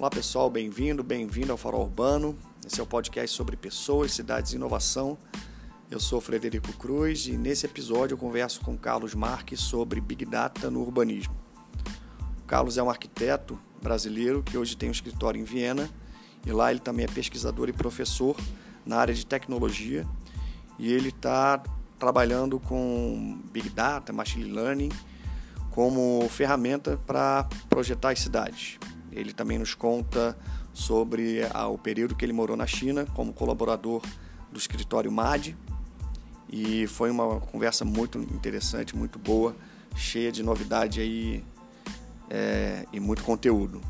Olá pessoal, bem-vindo, bem-vindo ao Farol Urbano. Esse é o podcast sobre pessoas, cidades e inovação. Eu sou Frederico Cruz e nesse episódio eu converso com Carlos Marques sobre Big Data no urbanismo. O Carlos é um arquiteto brasileiro que hoje tem um escritório em Viena e lá ele também é pesquisador e professor na área de tecnologia e ele está trabalhando com Big Data, Machine Learning como ferramenta para projetar as cidades. Ele também nos conta sobre ah, o período que ele morou na China como colaborador do escritório MAD. E foi uma conversa muito interessante, muito boa, cheia de novidade aí é, e muito conteúdo.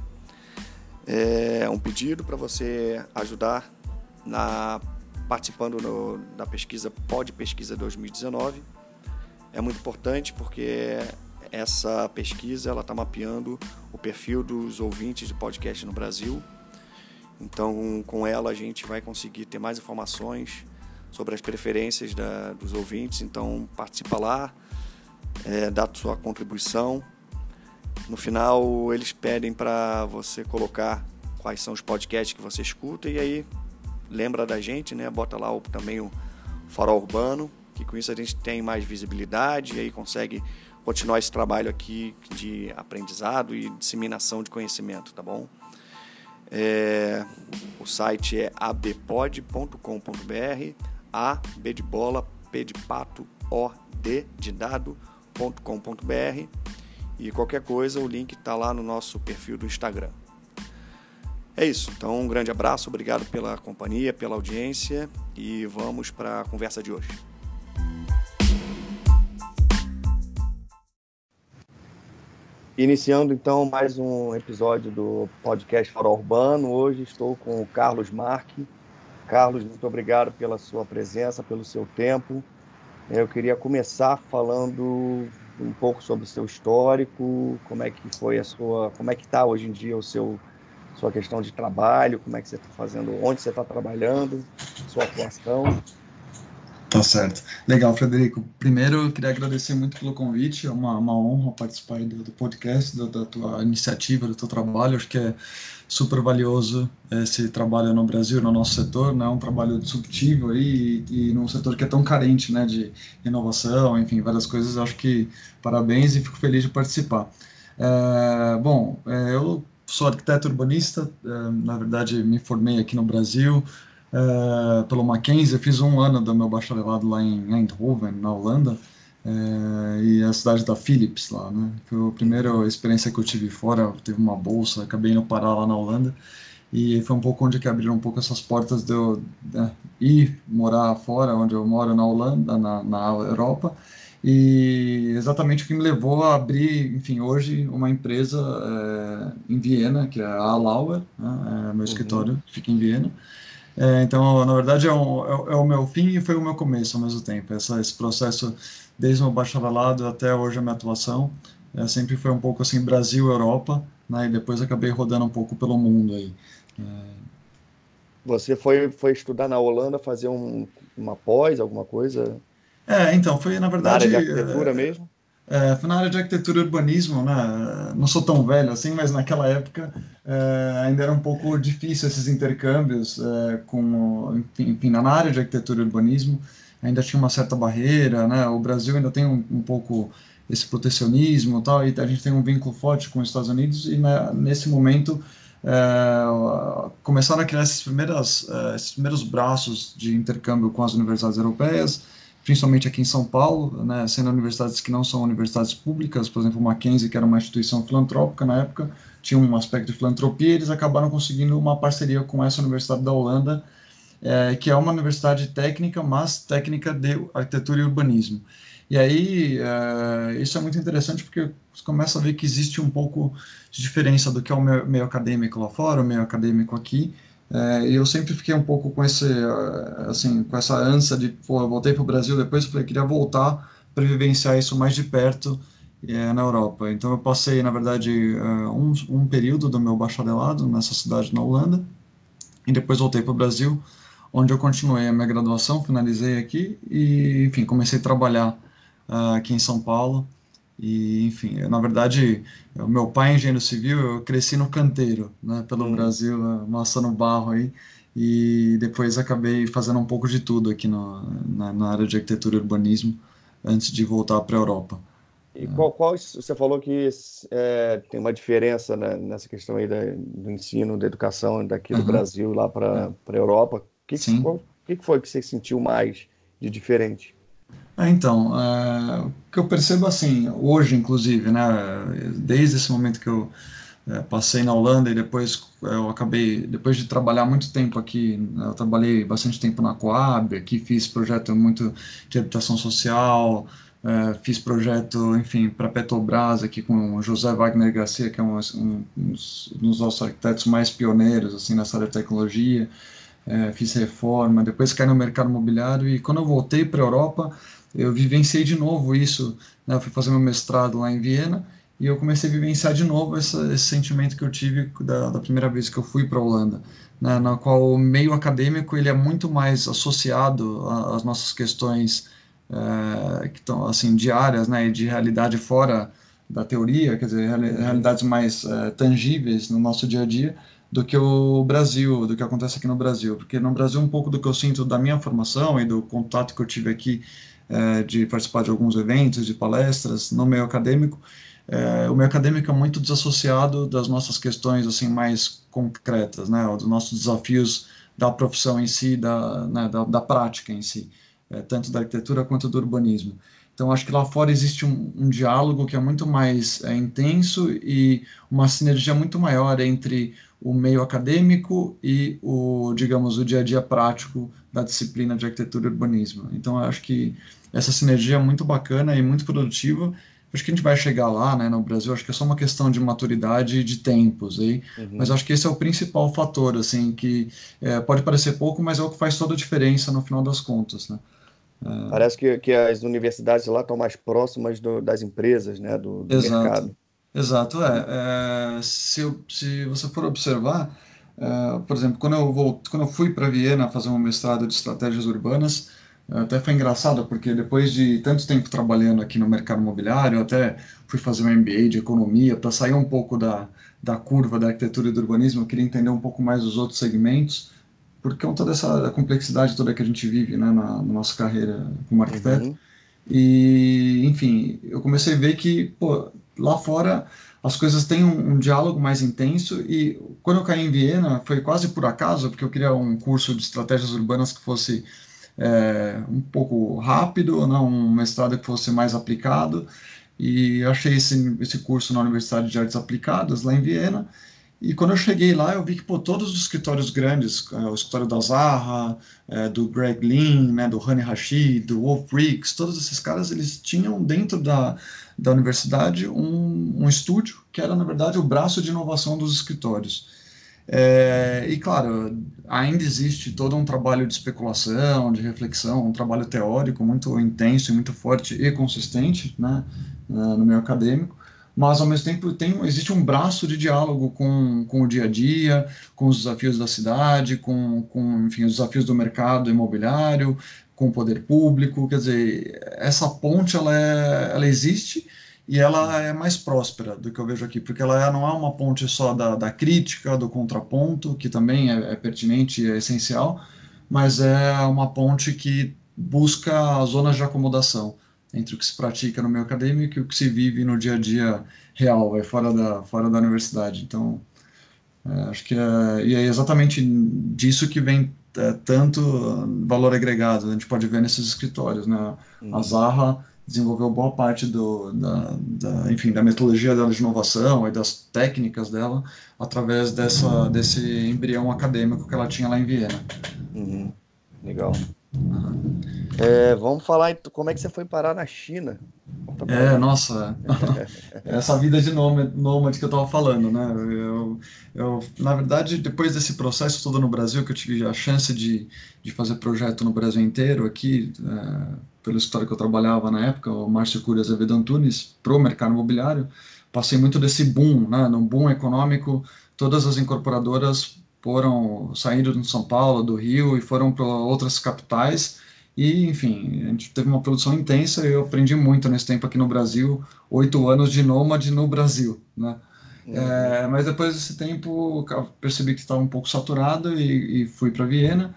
É um pedido para você ajudar na participando no, da pesquisa Pod Pesquisa 2019. É muito importante porque essa pesquisa ela está mapeando o perfil dos ouvintes de podcast no Brasil. Então, com ela a gente vai conseguir ter mais informações sobre as preferências da, dos ouvintes. Então, participa lá, é, dá sua contribuição. No final, eles pedem para você colocar quais são os podcasts que você escuta e aí lembra da gente, né? Bota lá o, também o Farol Urbano, que com isso a gente tem mais visibilidade e aí consegue continuar esse trabalho aqui de aprendizado e disseminação de conhecimento, tá bom? É, o site é abpod.com.br, a b de bola, p de pato, o d de dado.com.br e qualquer coisa o link está lá no nosso perfil do Instagram. É isso, então um grande abraço, obrigado pela companhia, pela audiência e vamos para a conversa de hoje. Iniciando então mais um episódio do podcast Farol Urbano. Hoje estou com o Carlos Marque. Carlos, muito obrigado pela sua presença, pelo seu tempo. Eu queria começar falando um pouco sobre o seu histórico, como é que foi a sua, como é que está hoje em dia o seu sua questão de trabalho, como é que você está fazendo, onde você está trabalhando, sua atuação. Tá certo. Legal, Frederico. Primeiro, eu queria agradecer muito pelo convite. É uma, uma honra participar do, do podcast, da, da, tua iniciativa, do teu trabalho. Acho que é super valioso esse trabalho no Brasil, no nosso setor. Né? É um trabalho disruptivo aí, e, e num setor que é tão carente né, de inovação, enfim, várias coisas. Acho que parabéns e fico feliz de participar. É, bom, é, eu sou arquiteto urbanista, é, na verdade me formei aqui no Brasil, uh, pelo Mackenzie. Eu fiz um ano do meu bacharelado lá em Eindhoven, na Holanda, uh, e a cidade da Philips lá, né? Foi a primeira experiência que eu tive fora. Eu tive uma bolsa, acabei indo parar lá na Holanda. E foi um pouco onde que abriram um pouco essas portas de eu né, ir morar fora, onde eu moro na Holanda, na, na Europa, e exatamente o que me levou a abrir, enfim, hoje uma empresa é, em Viena, que é a Lauer, né, é meu uhum. escritório fica em Viena, é, então, na verdade, é, um, é, é, o meu fim e foi o meu começo ao mesmo tempo. Essa, esse processo, desde o meu bacharelado até hoje a minha atuação, é, sempre foi um pouco assim, Brasil, Europa, né, e depois acabei rodando um pouco pelo mundo aí. É. Você foi, foi estudar na Holanda, fazer um, uma pós, alguma coisa? É, então, foi na verdade... Na área de arquitetura mesmo? É, na área de arquitetura e urbanismo, né? Não sou tão velho assim, mas naquela época é, ainda era um pouco difícil esses intercâmbios é, com, enfim, na área de arquitetura e urbanismo ainda tinha uma certa barreira, né? O Brasil ainda tem um, um pouco esse protecionismo e tal, e a gente tem um vínculo forte com os Estados Unidos e né, nesse momento é, começaram a criar esses, primeiras, é, esses primeiros braços de intercâmbio com as universidades europeias, principalmente aqui em São Paulo, né, sendo universidades que não são universidades públicas, por exemplo, Mackenzie, que era uma instituição filantrópica na época, tinha um aspecto de filantropia, eles acabaram conseguindo uma parceria com essa universidade da Holanda, é, que é uma universidade técnica, mas técnica de arquitetura e urbanismo. E aí, é, isso é muito interessante porque você começa a ver que existe um pouco de diferença do que é o meio, meio acadêmico lá fora, o meio acadêmico aqui, é, e eu sempre fiquei um pouco com esse, assim, com essa ânsia de, pô, eu voltei para o Brasil depois, falei, queria voltar para vivenciar isso mais de perto é, na Europa. Então eu passei, na verdade, é, um, um período do meu bacharelado nessa cidade na Holanda, e depois voltei para o Brasil, onde eu continuei a minha graduação, finalizei aqui, e, enfim, comecei a trabalhar uh, aqui em São Paulo, E, enfim, eu, na verdade, o meu pai é engenheiro civil, eu cresci no canteiro, né, pelo hum. Brasil, amassando barro aí, e depois acabei fazendo um pouco de tudo aqui no, na, na área de arquitetura e urbanismo, antes de voltar para a Europa. E qual, qual, você falou que é, tem uma diferença né, nessa questão aí da, do ensino, da educação daqui do uhum. Brasil lá para a Europa. O que, qual, que, foi que você sentiu mais de diferente? É, então, é, o que eu percebo assim, hoje inclusive, né, desde esse momento que eu é, passei na Holanda e depois eu acabei, depois de trabalhar muito tempo aqui, né, eu trabalhei bastante tempo na Coab, aqui fiz projeto muito de habitação social, é, fiz projeto, enfim, para Petrobras aqui com o José Wagner Garcia, que é um, um, um dos nossos arquitetos mais pioneiros assim nessa área de tecnologia. Fiz reforma, depois caí no mercado imobiliário e quando eu voltei para a Europa, eu vivenciei de novo isso. Né? Eu fui fazer meu mestrado lá em Viena e eu comecei a vivenciar de novo essa, esse sentimento que eu tive da, da primeira vez que eu fui para a Holanda, né? na qual o meio acadêmico ele é muito mais associado às nossas questões é, que estão assim diárias, né, e de realidade fora da teoria, quer dizer, realidades mais é, tangíveis no nosso dia a dia, do que o Brasil, do que acontece aqui no Brasil, porque no Brasil um pouco do que eu sinto da minha formação e do contato que eu tive aqui é, de participar de alguns eventos, de palestras no meio acadêmico, é, o meio acadêmico é muito desassociado das nossas questões assim mais concretas, né, dos nossos desafios da profissão em si, da, né, da, da prática em si é, tanto da arquitetura quanto do urbanismo. Então, acho que lá fora existe um, um diálogo que é muito mais é, intenso e uma sinergia muito maior entre o meio acadêmico e o, digamos, o dia a dia prático da disciplina de arquitetura e urbanismo. Então, acho que essa sinergia é muito bacana e muito produtiva. Acho que a gente vai chegar lá, né, no Brasil. Acho que é só uma questão de maturidade e de tempos, aí. Uhum. Mas acho que esse é o principal fator, assim, que é, pode parecer pouco, mas é o que faz toda a diferença no final das contas, né? É. Parece que, que as universidades lá estão mais próximas do, das empresas, né, do, do Exato. mercado. Exato, é. é se, se você for observar, é, por exemplo, quando eu, vou, quando eu fui para Viena fazer um mestrado de estratégias urbanas, até foi engraçado, porque depois de tanto tempo trabalhando aqui no mercado imobiliário, até fui fazer um MBA de economia para sair um pouco da, da curva da arquitetura e do urbanismo, eu queria entender um pouco mais os outros segmentos por conta dessa complexidade toda que a gente vive né, na, na nossa carreira como arquiteto. Uhum. E, enfim, eu comecei a ver que pô, lá fora as coisas têm um, um, diálogo mais intenso e quando eu caí em Viena foi quase por acaso, porque eu queria um curso de estratégias urbanas que fosse é, um pouco rápido, né, um mestrado que fosse mais aplicado e achei esse, esse curso na Universidade de Artes Aplicadas lá em Viena e quando eu cheguei lá, eu vi que pô, todos os escritórios grandes, uh, o escritório da Zaha, uh, do Greg Lin, né, do Hani Rashid, do Wolf Briggs, todos esses caras, eles tinham dentro da, da universidade um, um estúdio que era, na verdade, o braço de inovação dos escritórios. É, e, claro, ainda existe todo um trabalho de especulação, de reflexão, um trabalho teórico muito intenso muito forte e consistente né, no meio acadêmico, mas ao mesmo tempo tem, existe um braço de diálogo com, com o dia a dia, com os desafios da cidade, com, com enfim, os desafios do mercado imobiliário, com o poder público, quer dizer, essa ponte ela, é, ela existe e ela é mais próspera do que eu vejo aqui, porque ela não é uma ponte só da, da crítica, do contraponto, que também é, é pertinente e é essencial, mas é uma ponte que busca zonas de acomodação entre o que se pratica no meio acadêmico e o que se vive no dia a dia real, é fora da, fora da universidade. Então, é, acho que é, e é exatamente disso que vem é, tanto valor agregado, a gente pode ver nesses escritórios, né? Uhum. A Zaha desenvolveu boa parte do, da, da, enfim, da metodologia dela de inovação e das técnicas dela através dessa, desse embrião acadêmico que ela tinha lá em Viena. Uhum. Legal. É, vamos falar como é que você foi parar na China. É, nossa, essa vida de nômade que eu estava falando, né? Eu, eu, na verdade, depois desse processo todo no Brasil, que eu tive a chance de, de fazer projeto no Brasil inteiro, aqui, é, pelo escritório que eu trabalhava na época, o Márcio Cury Azevedo Antunes, para o mercado imobiliário, passei muito desse boom, né? Num boom econômico, todas as incorporadoras foram saindo de São Paulo, do Rio e foram para outras capitais E, enfim, a gente teve uma produção intensa e eu aprendi muito nesse tempo aqui no Brasil, oito anos de nômade no Brasil, né? Uhum. É, mas depois desse tempo percebi que estava um pouco saturado e, e fui para Viena.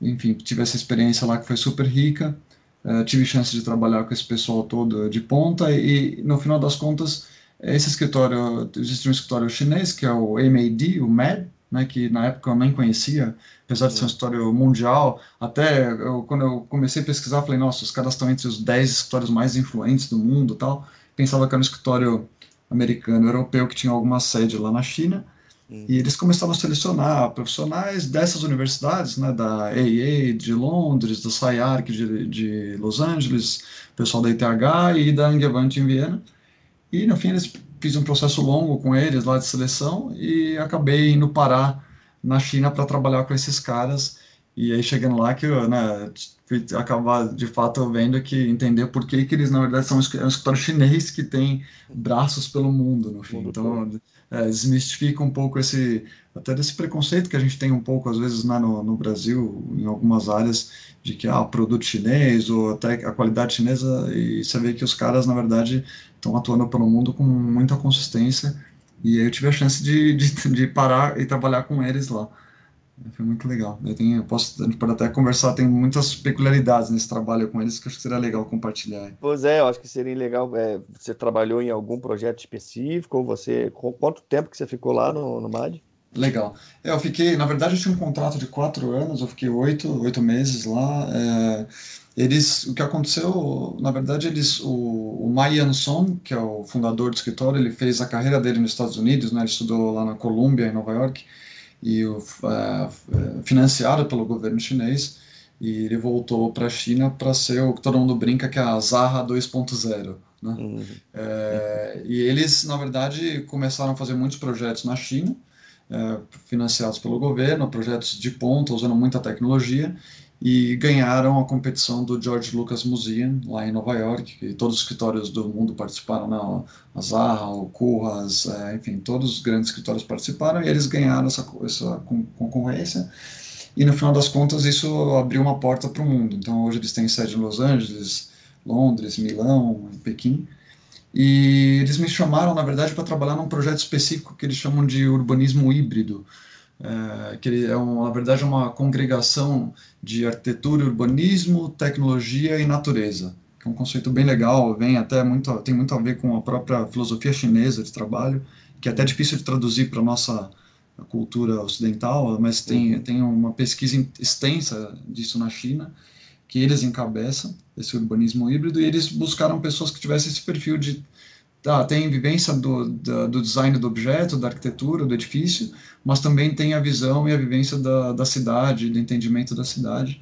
Enfim, tive essa experiência lá que foi super rica. Uh, tive chance de trabalhar com esse pessoal todo de ponta e, no final das contas, esse escritório, existe um escritório chinês que é o MAD, o MAD, né, que na época eu nem conhecia, apesar de ser um escritório mundial. Até eu, quando eu comecei a pesquisar, falei, nossa, os caras estão entre os 10 escritórios mais influentes do mundo tal. Pensava que era um escritório americano, europeu, que tinha alguma sede lá na China. E eles começaram a selecionar profissionais dessas universidades, né, da AA de Londres, do SciArc de, de Los Angeles, pessoal da ITH e da Angewandte em Viena. E no fim eles fiz um processo longo com eles lá de seleção e acabei indo parar na China para trabalhar com esses caras. E aí chegando lá que eu, né, fui acabar de fato vendo que entender por que, que eles na verdade são um escritório chinês que tem braços pelo mundo no fim. Então é, desmistifica um pouco esse até desse preconceito que a gente tem um pouco às vezes né, no, no Brasil em algumas áreas de que ah produto chinês ou até a qualidade chinesa e você vê que os caras na verdade estão atuando pelo mundo com muita consistência e aí eu tive a chance de, de, de parar e trabalhar com eles lá foi muito legal. Eu tenho, eu posso, a gente pode até conversar, tem muitas peculiaridades nesse trabalho com eles que acho que seria legal compartilhar. Pois é, eu acho que seria legal. É, você trabalhou em algum projeto específico? Ou você. Quanto tempo que você ficou lá no, no MAD? Legal. É, eu fiquei, na verdade, eu tinha um contrato de quatro anos, eu fiquei oito, oito meses lá. É, eles, o que aconteceu, na verdade, eles, o, o Mai Yanson, que é o fundador do escritório, ele fez a carreira dele nos Estados Unidos, né? Ele estudou lá na Colômbia, em Nova York e uh, financiado pelo governo chinês e ele voltou para a China para ser o que todo mundo brinca que é a Zaha 2.0. Né? Uhum. É, e eles, na verdade, começaram a fazer muitos projetos na China, é, financiados pelo governo, projetos de ponta, usando muita tecnologia, e ganharam a competição do George Lucas Museum lá em Nova York, que todos os escritórios do mundo participaram, né? a Zaha, o Curras, é, enfim, todos os grandes escritórios participaram e eles ganharam essa, essa concorrência. E no final das contas isso abriu uma porta para o mundo. Então hoje eles têm sede em Los Angeles, Londres, Milão, Pequim. E eles me chamaram, na verdade, para trabalhar num projeto específico que eles chamam de urbanismo híbrido é, que ele é, um, na verdade, uma congregação de arquitetura, urbanismo, tecnologia e natureza, que é um conceito bem legal, vem até muito, tem muito a ver com a própria filosofia chinesa de trabalho, que é até difícil de traduzir para a nossa cultura ocidental, mas tem, uhum. tem uma pesquisa extensa disso na China, que eles encabeçam, esse urbanismo híbrido, e eles buscaram pessoas que tivessem esse perfil de tá, tem vivência do, do, do, design do objeto, da arquitetura, do edifício, mas também tem a visão e a vivência da, da cidade, do entendimento da cidade.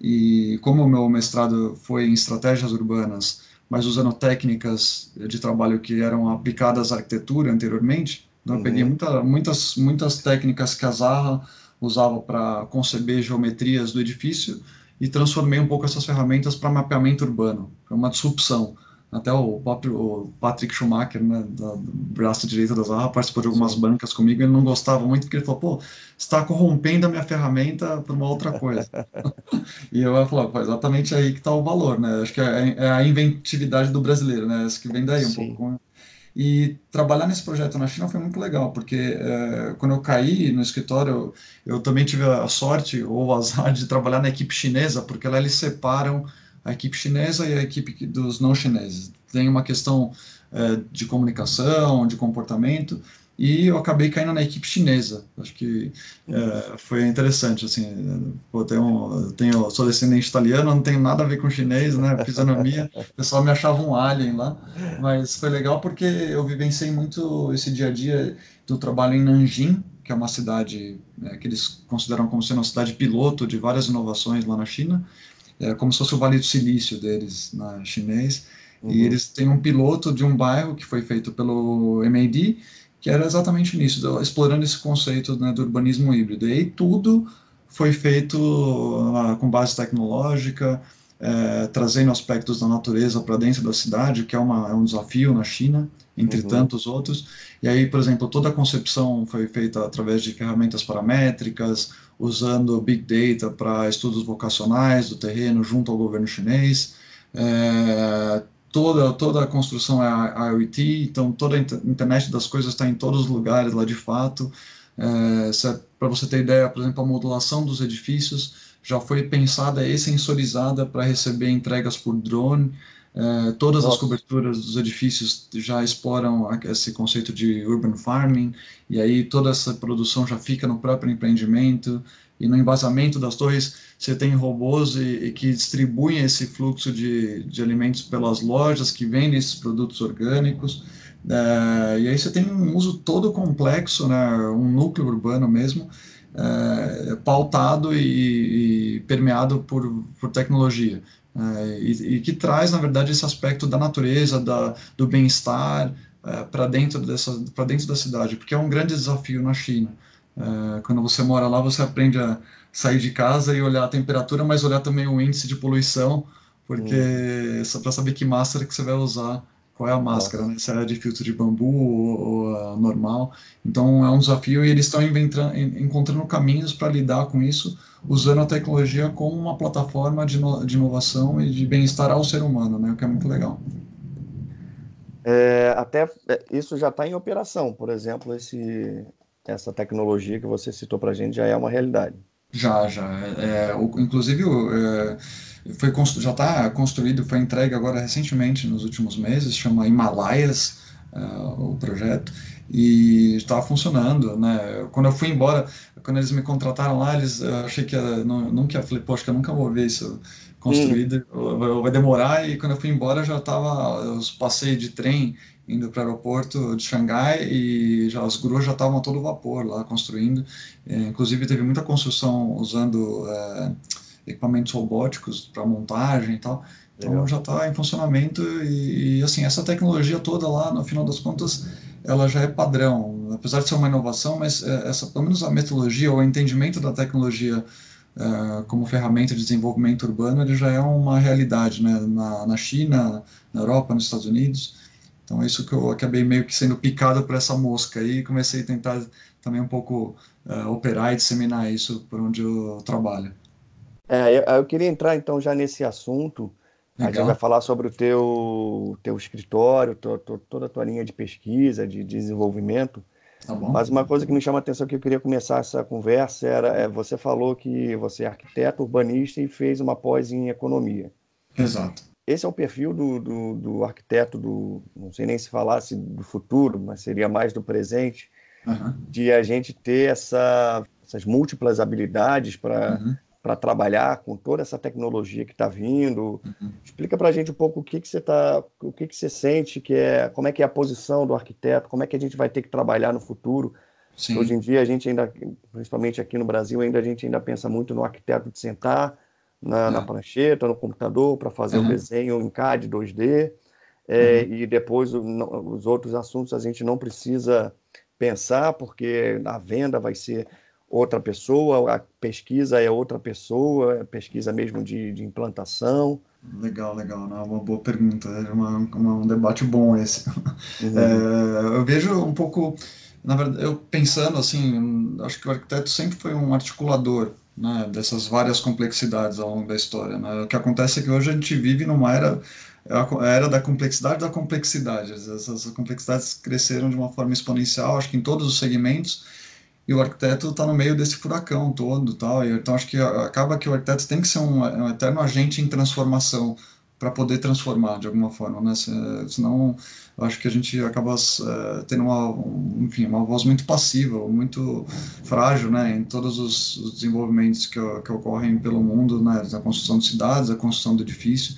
E como o meu mestrado foi em estratégias urbanas, mas usando técnicas de trabalho que eram aplicadas à arquitetura anteriormente, então eu peguei uhum. muita, muitas, muitas técnicas que a Zaha usava para conceber geometrias do edifício e transformei um pouco essas ferramentas para mapeamento urbano, para uma disrupção. Até o próprio o Patrick Schumacher, né, do braço direito da Zaha, participou de algumas bancas comigo. Ele não gostava muito porque ele falou: pô, está corrompendo a minha ferramenta para uma outra coisa. e eu falo: pô, exatamente aí que está o valor, né? Acho que é, é, a inventividade do brasileiro, né? Acho que vem daí um Sim. pouco. E trabalhar nesse projeto na China foi muito legal, porque é, quando eu caí no escritório, eu, eu, também tive a sorte ou o azar de trabalhar na equipe chinesa, porque lá eles separam a equipe chinesa e a equipe dos não chineses. Tem uma questão é, de comunicação, de comportamento, e eu acabei caindo na equipe chinesa. Acho que é, foi interessante, assim, pô, tenho, tenho, sou descendente italiano, não tenho nada a ver com chinês, né, fisionomia, o pessoal me achava um alien lá, mas foi legal porque eu vivenciei muito esse dia a dia do trabalho em Nanjing, que é uma cidade é, que eles consideram como sendo uma cidade piloto de várias inovações lá na China, é como se fosse o Vale do Silício deles, na chinês. Uhum. E eles têm um piloto de um bairro que foi feito pelo MAD, que era exatamente nisso, explorando esse conceito né, do urbanismo híbrido. E aí tudo foi feito uh, com base tecnológica, é, trazendo aspectos da natureza para dentro da cidade, que é, uma, é um desafio na China, entre uhum. tantos outros. E aí, por exemplo, toda a concepção foi feita através de ferramentas paramétricas, usando Big Data para estudos vocacionais do terreno junto ao governo chinês. É, toda, toda a construção é IoT, então toda a internet das coisas está em todos os lugares lá de fato. É, para você ter ideia, por exemplo, a modulação dos edifícios já foi pensada e sensorizada para receber entregas por drone. É, todas Nossa. as coberturas dos edifícios já exploram esse conceito de urban farming, e aí toda essa produção já fica no próprio empreendimento. E no embasamento das torres, você tem robôs e, e que distribuem esse fluxo de, de alimentos pelas lojas que vendem esses produtos orgânicos. É, e aí você tem um uso todo complexo, né, um núcleo urbano mesmo, é, pautado e, e, permeado por, por tecnologia. É, e, e, que traz, na verdade, esse aspecto da natureza, da, do bem-estar é, para dentro, dessa, dentro da cidade, porque é um grande desafio na China. É, quando você mora lá, você aprende a sair de casa e olhar a temperatura, mas olhar também o índice de poluição, porque hum. só para saber que máscara que você vai usar qual é a máscara, né? se é de filtro de bambu ou, ou normal. Então é um desafio e eles estão encontrando caminhos para lidar com isso, usando a tecnologia como uma plataforma de, de inovação e de bem-estar ao ser humano, né? o que é muito legal. É, até é, isso já está em operação, por exemplo, esse, essa tecnologia que você citou para a gente já é uma realidade. Já, já. É, o, inclusive, é, foi já está construído, foi entregue agora recentemente, nos últimos meses, chama Himalaias, uh, o projeto, e estava funcionando, né? Quando eu fui embora, quando eles me contrataram lá, eles eu achei que não, nunca ia, falei, poxa, eu nunca vou ver isso construído, hum. vai demorar, e quando eu fui embora já estava, eu passei de trem indo para o aeroporto de Xangai e já, as gruas já estavam a todo vapor lá construindo, é, inclusive teve muita construção usando... É, equipamentos robóticos para montagem e tal. Então Legal. já está em funcionamento e, e, assim essa tecnologia toda lá, no final das contas, ela já é padrão, apesar de ser uma inovação, mas é, essa pelo menos a metodologia ou o entendimento da tecnologia é, como ferramenta de desenvolvimento urbano, ele já é uma realidade, né? Na, na China, na Europa, nos Estados Unidos. Então é isso que eu acabei meio que sendo picado por essa mosca aí e comecei a tentar também um pouco uh, operar e disseminar isso por onde eu trabalho. É, eu, eu, queria entrar então já nesse assunto. Legal. A gente vai falar sobre o teu, teu escritório, to, to, toda a tua linha de pesquisa, de, de desenvolvimento. Tá Mas uma coisa que me chama a atenção que eu queria começar essa conversa era, é, você falou que você é arquiteto, urbanista e fez uma pós em economia. Exato. Esse é o perfil do, do, do arquiteto do, não sei nem se falasse do futuro, mas seria mais do presente, uhum. de a gente ter essa, essas múltiplas habilidades para uhum para trabalhar com toda essa tecnologia que está vindo. Uhum. Explica para a gente um pouco o que, que você tá, o que, que você sente que é, como é que é a posição do arquiteto, como é que a gente vai ter que trabalhar no futuro. Sim. Hoje em dia a gente ainda, principalmente aqui no Brasil, ainda a gente ainda pensa muito no arquiteto de sentar na, é. na prancheta, no computador para fazer o uhum. um desenho em CAD 2D. É, uhum. E depois os outros assuntos a gente não precisa pensar porque a venda vai ser outra pessoa, a pesquisa é outra pessoa, é pesquisa mesmo de, de implantação? Legal, legal, né? uma boa pergunta, é uma, uma, um debate bom esse. Uhum. É, eu vejo um pouco, na verdade, eu pensando assim, acho que o arquiteto sempre foi um articulador né, dessas várias complexidades ao longo da história. Né? O que acontece é que hoje a gente vive numa era a era da complexidade da complexidade. Essas complexidades cresceram de uma forma exponencial, acho que em todos os segmentos, e o arquiteto está no meio desse furacão todo, tal. Então acho que acaba que o arquiteto tem que ser um, um eterno agente em transformação para poder transformar de alguma forma, né? Senão, eu acho que a gente acaba uh, tendo uma, um, enfim, uma voz muito passiva, muito frágil, né? Em todos os, os desenvolvimentos que, que, ocorrem pelo mundo, né? A construção de cidades, a construção do edifício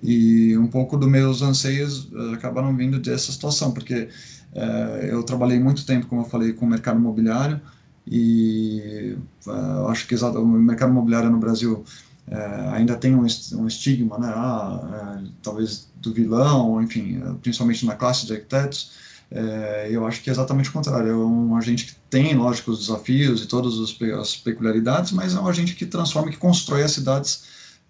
e um pouco dos meus anseios uh, acabaram vindo dessa situação, porque uh, eu trabalhei muito tempo, como eu falei, com o mercado imobiliário, e uh, acho que o mercado imobiliário no Brasil uh, ainda tem um, estigma, né, ah, uh, talvez do vilão, enfim, principalmente na classe de arquitetos, eu acho que é exatamente o contrário, é um agente que tem, lógico, os desafios e todas as peculiaridades, mas é um agente que transforma, que constrói as cidades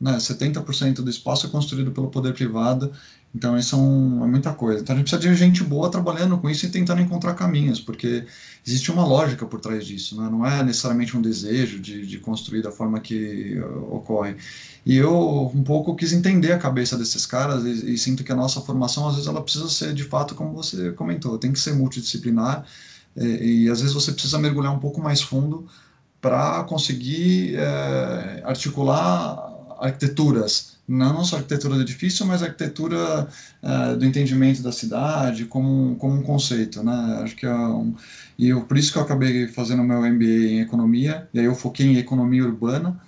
né? 70% do espaço é construído pelo poder privado, então isso é, um, é, muita coisa. Então a gente precisa de gente boa trabalhando com isso e tentando encontrar caminhos, porque existe uma lógica por trás disso, né? não é necessariamente um desejo de, de construir da forma que uh, ocorre. E eu um pouco quis entender a cabeça desses caras e, e, sinto que a nossa formação às vezes ela precisa ser de fato como você comentou, tem que ser multidisciplinar e, e às vezes você precisa mergulhar um pouco mais fundo para conseguir é, articular arquiteturas, não só arquitetura do edifício, mas arquitetura é, do entendimento da cidade como, como um conceito, né? Acho que é um, e eu, por isso que eu acabei fazendo meu MBA em economia, e aí eu foquei em economia urbana,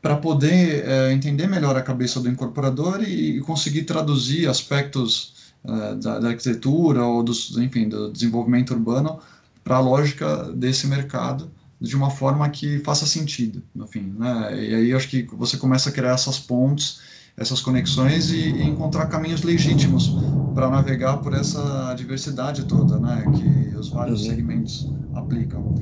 para poder é, entender melhor a cabeça do incorporador e, e conseguir traduzir aspectos é, da, da, arquitetura ou dos, enfim, do desenvolvimento urbano para a lógica desse mercado de uma forma que faça sentido, no fim, né? E aí acho que você começa a criar essas pontes, essas conexões e, e encontrar caminhos legítimos para navegar por essa diversidade toda, né? Que os vários uhum. segmentos aplicam.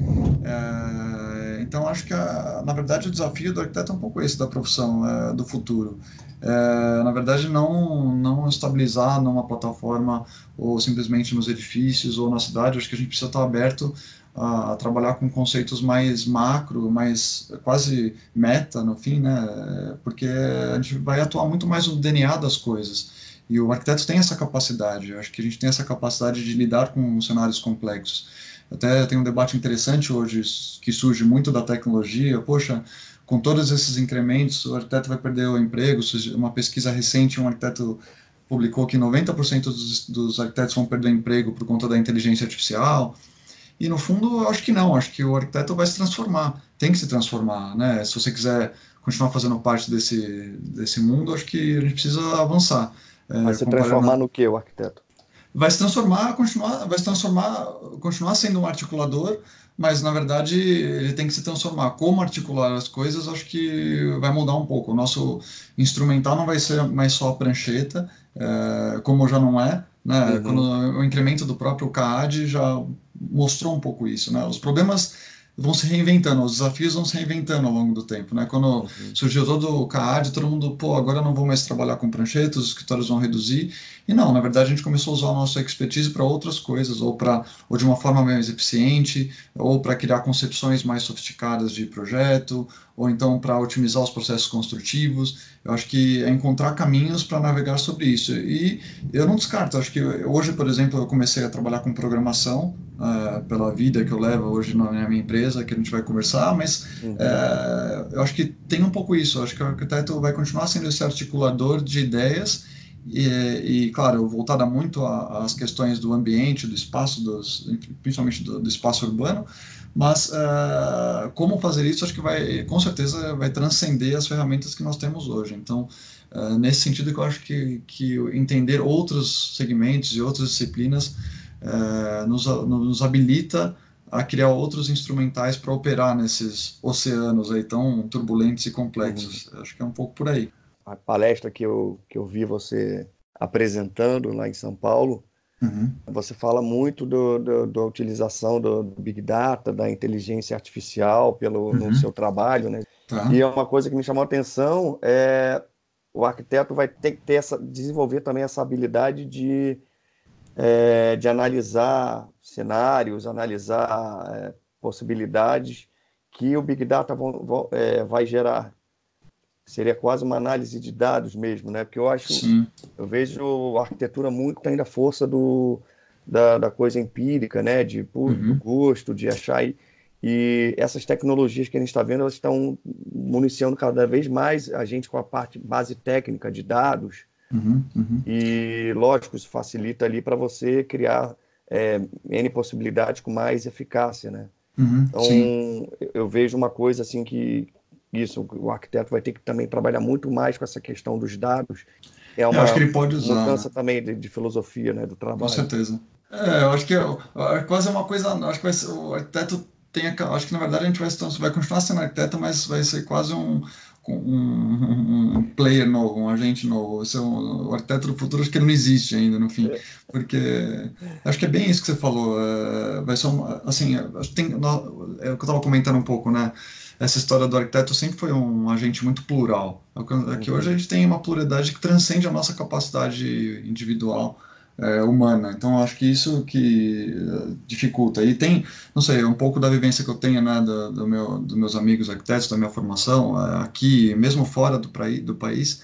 É, então acho que a, na verdade o desafio do arquiteto é um pouco esse da profissão é, do futuro. É, na verdade não não estabilizar numa plataforma ou simplesmente nos edifícios ou na cidade. Acho que a gente precisa estar aberto a, trabalhar com conceitos mais macro, mais quase meta no fim, né? Porque a gente vai atuar muito mais no DNA das coisas. E o arquiteto tem essa capacidade, eu acho que a gente tem essa capacidade de lidar com cenários complexos. Até tem um debate interessante hoje que surge muito da tecnologia. Poxa, com todos esses incrementos, o arquiteto vai perder o emprego. Uma pesquisa recente, um arquiteto publicou que 90% dos, dos arquitetos vão perder emprego por conta da inteligência artificial. E no fundo, eu acho que não, acho que o arquiteto vai se transformar, tem que se transformar, né? Se você quiser continuar fazendo parte desse, desse mundo, acho que a gente precisa avançar. É, vai se transformar no que o arquiteto? Vai se transformar, continuar, vai se transformar, continuar sendo um articulador, mas na verdade ele tem que se transformar. Como articular as coisas, acho que vai mudar um pouco. O nosso instrumental não vai ser mais só a prancheta, é, como já não é, né? Uhum. Quando o incremento do próprio CAD já mostrou um pouco isso, né? Os problemas vão se reinventando, os desafios vão se reinventando ao longo do tempo, né? Quando uhum. surgiu todo o CAD, todo mundo, pô, agora não vou mais trabalhar com pranchetas, os escritórios vão reduzir. E não, na verdade a gente começou a usar a nossa expertise para outras coisas, ou para ou de uma forma mais eficiente, ou para criar concepções mais sofisticadas de projeto, ou então para otimizar os processos construtivos. Eu acho que é encontrar caminhos para navegar sobre isso. E eu não descarto, acho que hoje, por exemplo, eu comecei a trabalhar com programação uh, pela vida que eu levo hoje na minha empresa, que a gente vai conversar, mas uhum. uh, eu acho que tem um pouco isso. Eu acho que o arquiteto vai continuar sendo esse articulador de ideias e, e, claro, voltada muito às questões do ambiente, do espaço, dos, principalmente do, do espaço urbano, mas uh, como fazer isso, acho que vai, com certeza, vai transcender as ferramentas que nós temos hoje. Então, uh, nesse sentido, que eu acho que, que entender outros segmentos e outras disciplinas uh, nos, nos habilita a criar outros instrumentais para operar nesses oceanos aí tão turbulentos e complexos. Uhum. Acho que é um pouco por aí a palestra que eu, que eu vi você apresentando lá em São Paulo, uhum. você fala muito do, do, da utilização do, Big Data, da inteligência artificial pelo, uhum. no seu trabalho, né? Tá. E é uma coisa que me chamou a atenção, é o arquiteto vai ter que ter essa, desenvolver também essa habilidade de, é, de analisar cenários, analisar é, possibilidades que o Big Data vão, vão, é, vai gerar seria quase uma análise de dados mesmo, né? Porque eu acho, Sim. eu vejo a arquitetura muito ainda a força do, da, da coisa empírica, né? De pô, uhum. do gosto, de achar e, e essas tecnologias que a gente está vendo, elas estão municiando cada vez mais a gente com a parte base técnica de dados. Uhum, uhum. E, lógico, isso facilita ali para você criar é, N possibilidades com mais eficácia, né? Uhum, então, sim. eu vejo uma coisa assim que, isso, o arquiteto vai ter que também trabalhar muito mais com essa questão dos dados. É uma eu acho que ele pode usar. mudança né? também de, de, filosofia né, do trabalho. Com certeza. É, eu acho que é, quase é uma coisa. Acho que ser, o arquiteto tem. Acho que na verdade a gente vai, vai continuar sendo arquiteto, mas vai ser quase um, um, um, player novo, um agente novo. Esse é um, o arquiteto do futuro acho que não existe ainda no fim, porque acho que é bem isso que você falou. É, vai ser uma, assim, tem, é o que eu estava comentando um pouco, né? Essa história do arquiteto sempre foi um agente muito plural. É que hoje a gente tem uma pluralidade que transcende a nossa capacidade individual é, humana. Então, acho que isso que eh, dificulta. E tem, não sei, um pouco da vivência que eu tenho, né, do, do meu, dos meus amigos arquitetos, da minha formação, é, aqui, mesmo fora do, do país,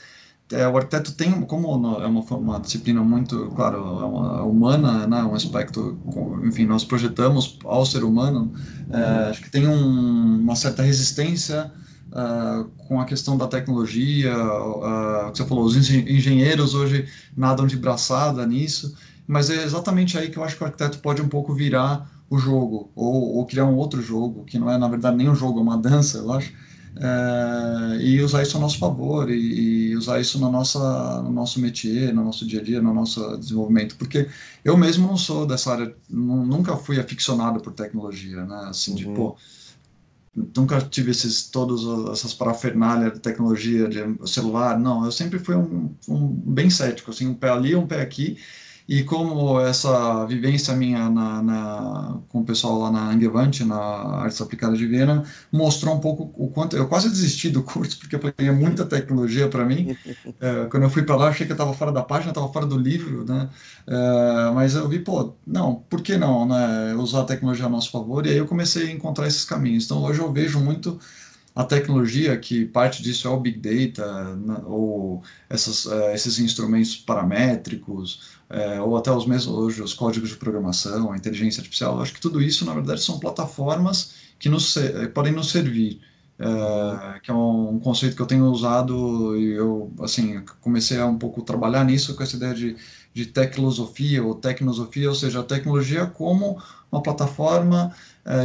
é, o arquiteto tem, como é uma, uma disciplina muito, claro, é uma, é humana, né, um aspecto, enfim, nós projetamos ao ser humano, é, acho que tem um, uma certa resistência uh, com a questão da tecnologia, uh, que você falou, os engenheiros hoje nadam de braçada nisso, mas é exatamente aí que eu acho que o arquiteto pode um pouco virar o jogo, ou, ou criar um outro jogo, que não é, na verdade, nem um jogo, é uma dança, eu acho, é, e usar isso a nosso favor e, e, usar isso no, nossa, no nosso métier, no nosso dia a dia, no nosso desenvolvimento, porque eu mesmo não sou dessa área, nunca fui aficionado por tecnologia, né, assim, uhum. de, pô, nunca tive esses todas essas parafernálias de tecnologia de celular não eu sempre fui um, um, bem cético assim um pé ali um pé aqui e como essa vivência minha na, na, com o pessoal lá na Angewandte, na Artes Aplicadas de Viena, mostrou um pouco o quanto. Eu quase desisti do curso, porque eu falei, é muita tecnologia para mim. É, quando eu fui para lá, achei que eu estava fora da página, estava fora do livro, né? É, mas eu vi, pô, não, por que não né? usar a tecnologia a nosso favor? E aí eu comecei a encontrar esses caminhos. Então hoje eu vejo muito a tecnologia, que parte disso é o Big Data, ou essas, uh, esses instrumentos paramétricos, uh, ou até os mesmos hoje, os códigos de programação, a inteligência artificial, acho que tudo isso, na verdade, são plataformas que nos, eh, podem nos servir. Que é um, conceito que eu tenho usado e eu assim comecei a um pouco trabalhar nisso com essa ideia de, de tecnosofia ou tecnosofia, ou seja, a tecnologia como uma plataforma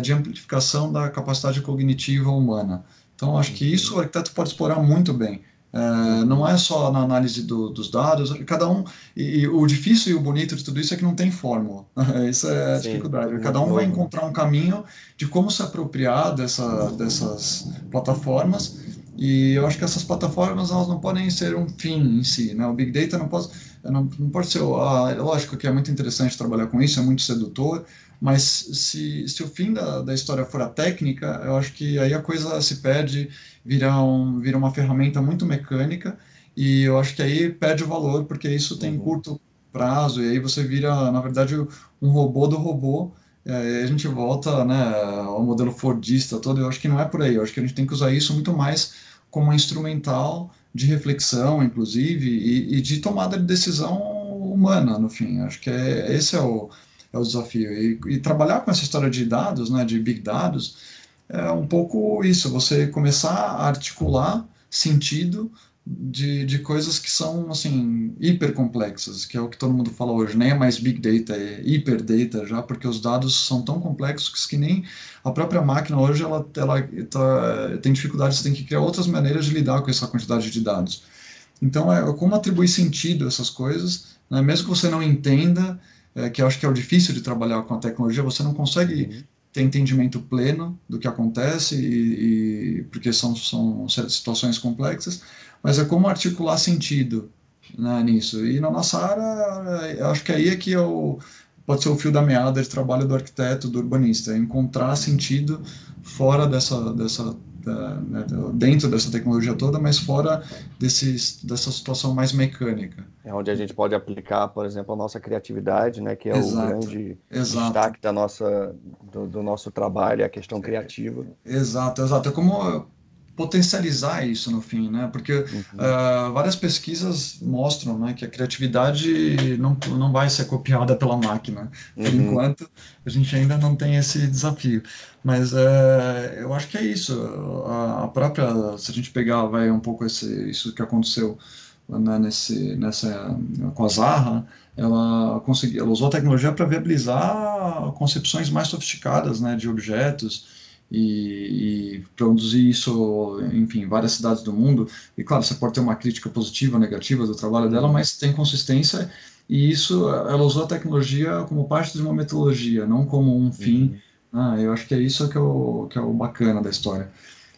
de amplificação da capacidade cognitiva humana. Então, acho que isso o arquiteto pode explorar muito bem. É, não é só na análise do, dos dados, cada um. E, e, o difícil e o bonito de tudo isso é que não tem fórmula. Isso é a Sim, dificuldade. Cada um vai encontrar um caminho de como se apropriar dessa, dessas plataformas. E eu acho que essas plataformas elas não podem ser um fim em si. Né? O Big Data não pode, não, não pode ser. Ah, lógico que é muito interessante trabalhar com isso, é muito sedutor, mas se, se o fim da, da história for a técnica, eu acho que aí a coisa se perde, vira, um, vira uma ferramenta muito mecânica, e eu acho que aí perde o valor, porque isso tem uhum. curto prazo, e aí você vira, na verdade, um robô do robô, e aí a gente volta né, ao modelo Fordista todo, eu acho que não é por aí, eu acho que a gente tem que usar isso muito mais como um instrumental de reflexão, inclusive, e, e de tomada de decisão humana, no fim. Acho que é, esse é o, é o desafio. E, e, trabalhar com essa história de dados, né, de big dados, é um pouco isso, você começar a articular sentido de, de coisas que são, assim, hiper complexas, que é o que todo mundo fala hoje, nem é mais big data, é hiper data já, porque os dados são tão complexos que nem a própria máquina hoje, ela, ela tá, tem dificuldade, você tem que criar outras maneiras de lidar com essa quantidade de dados. Então, é como atribuir sentido a essas coisas, né? mesmo que você não entenda, é, que eu acho que é o difícil de trabalhar com a tecnologia, você não consegue uhum. ter entendimento pleno do que acontece, e, e, porque são, são situações complexas, mas é como articular sentido né, nisso. E na nossa área, acho que aí é que eu, pode ser o fio da meada de trabalho do arquiteto, do urbanista, é encontrar sentido fora dessa, dessa da, né, dentro dessa tecnologia toda, mas fora desse, dessa situação mais mecânica. É onde a gente pode aplicar, por exemplo, a nossa criatividade, né, que é exato, o grande exato. destaque da nossa, do, do, nosso trabalho, a questão criativa. Exato, exato. É como potencializar isso no fim, né? Porque uhum. uh, várias pesquisas mostram, né, que a criatividade não, não vai ser copiada pela máquina. Por uhum. enquanto, a gente ainda não tem esse desafio. Mas uh, eu acho que é isso. A, a, própria, se a gente pegar, vai um pouco esse, isso que aconteceu né, nesse, nessa com a Zarra, ela conseguiu, ela usou a tecnologia para viabilizar concepções mais sofisticadas, né, de objetos e, e produzir isso, enfim, em várias cidades do mundo. E claro, você pode ter uma crítica positiva ou negativa do trabalho dela, uhum. mas tem consistência e isso, ela usou a tecnologia como parte de uma metodologia, não como um fim. Uhum. Ah, eu acho que é isso que é, o, que é o bacana da história.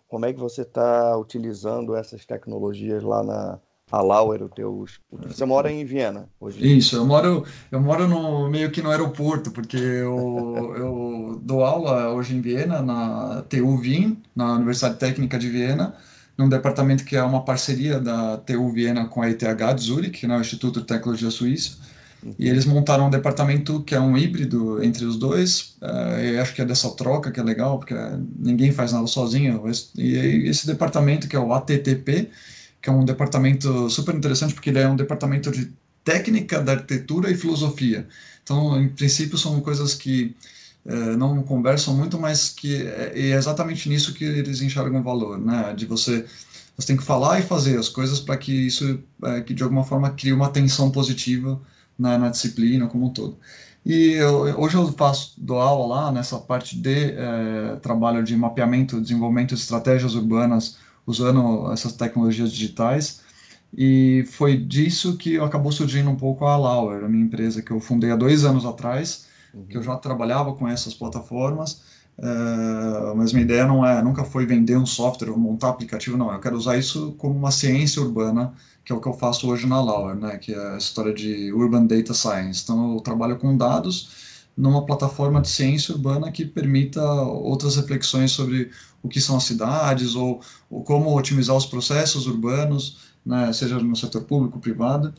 Como é que você está utilizando essas tecnologias lá na a Lauer, o teu. Você mora em Viena hoje? Isso, eu moro, eu moro no meio que no aeroporto, porque eu, eu dou aula hoje em Viena, na TU Wien, na Universidade Técnica de Viena, num departamento que é uma parceria da TU Viena com a ETH de Zurich, né, o Instituto de Tecnologia Suíça. Uhum. E eles montaram um departamento que é um híbrido entre os dois. Uh, e acho que é dessa troca que é legal, porque ninguém faz nada sozinho. E esse departamento, que é o ATTP, que é um departamento super interessante, porque ele é um departamento de técnica da arquitetura e filosofia. Então, em princípio, são coisas que é, não conversam muito, mas que é, é, exatamente nisso que eles enxergam valor, né? De você você tem que falar e fazer as coisas para que isso é, que de alguma forma crie uma tensão positiva na, na disciplina como um todo. E eu, hoje eu faço dou aula lá nessa parte de é, trabalho de mapeamento, desenvolvimento de estratégias urbanas usando essas tecnologias digitais. E foi disso que acabou surgindo um pouco a Lauer, a minha empresa que eu fundei há dois anos atrás, uhum. que eu já trabalhava com essas plataformas, uh, mas minha ideia não é, nunca foi vender um software ou montar aplicativo, não. Eu quero usar isso como uma ciência urbana, que é o que eu faço hoje na Lauer, né? Que é a história de Urban Data Science. Então eu trabalho com dados numa plataforma de ciência urbana que permita outras reflexões sobre o que são as cidades ou, ou como otimizar os processos urbanos, né, seja no setor público, privado.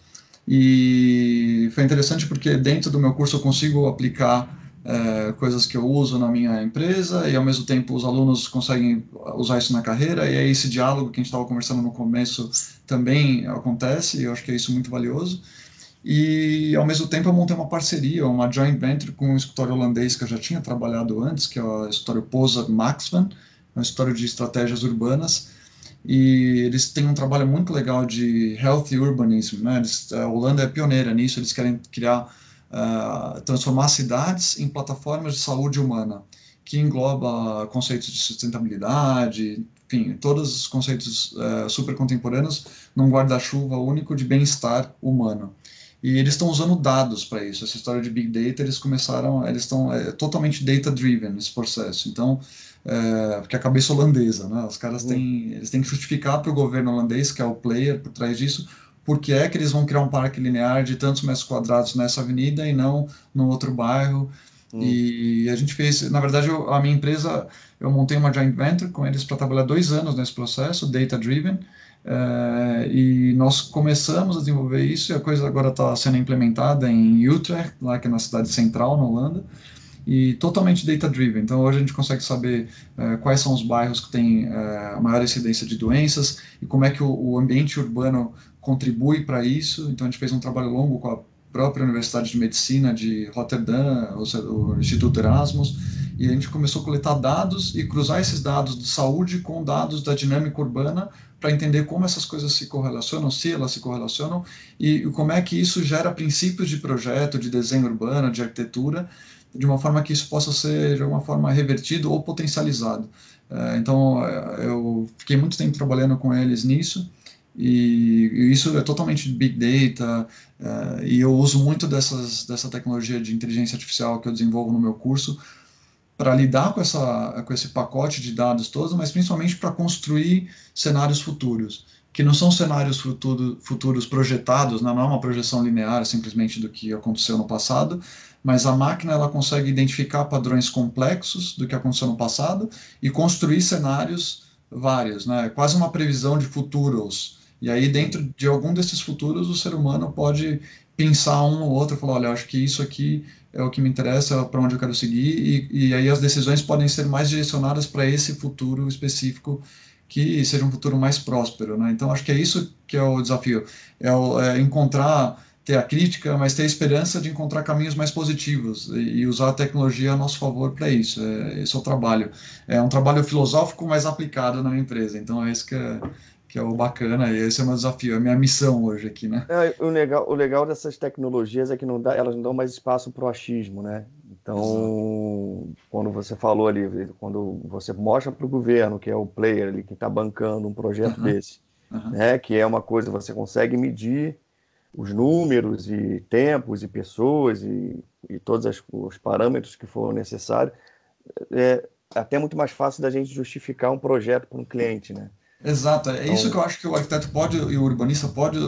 E foi interessante porque dentro do meu curso eu consigo aplicar é, coisas que eu uso na minha empresa e ao mesmo tempo os alunos conseguem usar isso na carreira e aí esse diálogo que a gente estava conversando no começo também acontece e eu acho que é isso muito valioso. E, ao mesmo tempo, eu montei uma parceria, uma joint venture com um escritório holandês que eu já tinha trabalhado antes, que é o escritório Posa Maxman, é um escritório de estratégias urbanas. E eles têm um trabalho muito legal de healthy urbanism. Né? Eles, a Holanda é pioneira nisso, eles querem criar, uh, transformar cidades em plataformas de saúde humana, que engloba conceitos de sustentabilidade, enfim, todos os conceitos uh, super contemporâneos num guarda-chuva único de bem-estar humano. E eles estão usando dados para isso. Essa história de Big Data, eles começaram, eles estão é, totalmente data-driven esse processo. Então, é, porque a cabeça holandesa, né? Os caras têm, eles têm que justificar para o governo holandês, que é o player por trás disso, por que é que eles vão criar um parque linear de tantos metros quadrados nessa avenida e não no outro bairro. Hum. E a gente fez, na verdade, eu, a minha empresa, eu montei uma joint venture com eles para trabalhar dois anos nesse processo, data-driven, é, e nós começamos a desenvolver isso e a coisa agora está sendo implementada em Utrecht, lá que é na cidade central, na Holanda, e totalmente data-driven. Então hoje a gente consegue saber é, quais são os bairros que têm é, maior incidência de doenças e como é que o, o ambiente urbano contribui para isso. Então a gente fez um trabalho longo com a própria Universidade de Medicina de Rotterdam, o Instituto Erasmus, e a gente começou a coletar dados e cruzar esses dados de saúde com dados da dinâmica urbana para entender como essas coisas se correlacionam, se elas se correlacionam, e como é que isso gera princípios de projeto, de desenho urbano, de arquitetura, de uma forma que isso possa ser de alguma forma revertido ou potencializado. É, então, é, eu fiquei muito tempo trabalhando com eles nisso, e isso é totalmente big data, é, e eu uso muito dessas, dessa tecnologia de inteligência artificial que eu desenvolvo no meu curso para lidar com, essa, com esse pacote de dados todos, mas principalmente para construir cenários futuros, que não são cenários futuro, futuros projetados, né? não é uma projeção linear simplesmente do que aconteceu no passado, mas a máquina ela consegue identificar padrões complexos do que aconteceu no passado e construir cenários vários, né? quase uma previsão de futuros. E aí, dentro de algum desses futuros, o ser humano pode pensar um ou outro, falar, olha, acho que isso aqui é o que me interessa, para onde eu quero seguir, e, e aí as decisões podem ser mais direcionadas para esse futuro específico que seja um futuro mais próspero, né? Então acho que é isso que é o desafio, é, o, é encontrar ter a crítica, mas ter a esperança de encontrar caminhos mais positivos e, e usar a tecnologia a nosso favor para isso. É, esse é o trabalho. É um trabalho filosófico, mas aplicado na minha empresa. Então é isso que é, que é o bacana, e esse é o meu desafio, é a minha missão hoje aqui, né? É, o, legal, o legal dessas tecnologias é que não dá, elas não dão mais espaço para o achismo, né? Então, Exato. quando você falou ali, quando você mostra para o governo, que é o player ali que está bancando um projeto uhum. desse, uhum. né? Que é uma coisa, você consegue medir os números e tempos e pessoas e, e todos as, os parâmetros que for necessário, é até muito mais fácil da gente justificar um projeto para um cliente, né? Exato, é então... isso que eu acho que o arquiteto pode e o urbanista pode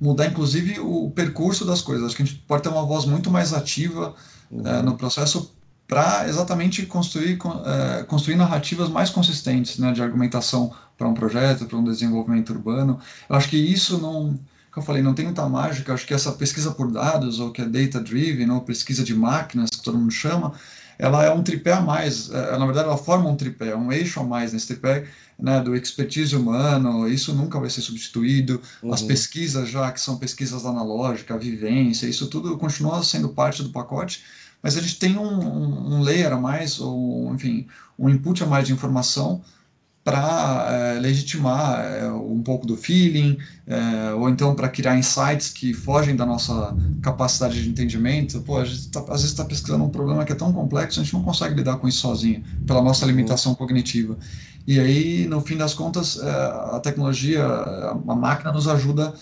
mudar, inclusive, o percurso das coisas. Acho que a gente pode ter uma voz muito mais ativa uhum. é, no processo para exatamente construir, é, construir narrativas mais consistentes né, de argumentação para um projeto, para um desenvolvimento urbano. Eu acho que isso não, que eu falei, não tem muita mágica. Eu acho que essa pesquisa por dados, ou que é data-driven, ou pesquisa de máquinas, que todo mundo chama, ela é um tripé a mais. É, na verdade, ela forma um tripé, um eixo a mais nesse tripé né, do expertise humano, isso nunca vai ser substituído. Uhum. As pesquisas já, que são pesquisas analógicas, a vivência, isso tudo continua sendo parte do pacote, mas a gente tem um, um layer a mais, ou enfim, um input a mais de informação para é, legitimar é, um pouco do feeling, é, ou então para criar insights que fogem da nossa capacidade de entendimento. Pô, a gente tá, às vezes está pesquisando um problema que é tão complexo, a gente não consegue lidar com isso sozinho, pela nossa uhum. limitação cognitiva. E aí, no fim das contas, é, a tecnologia, a máquina nos ajuda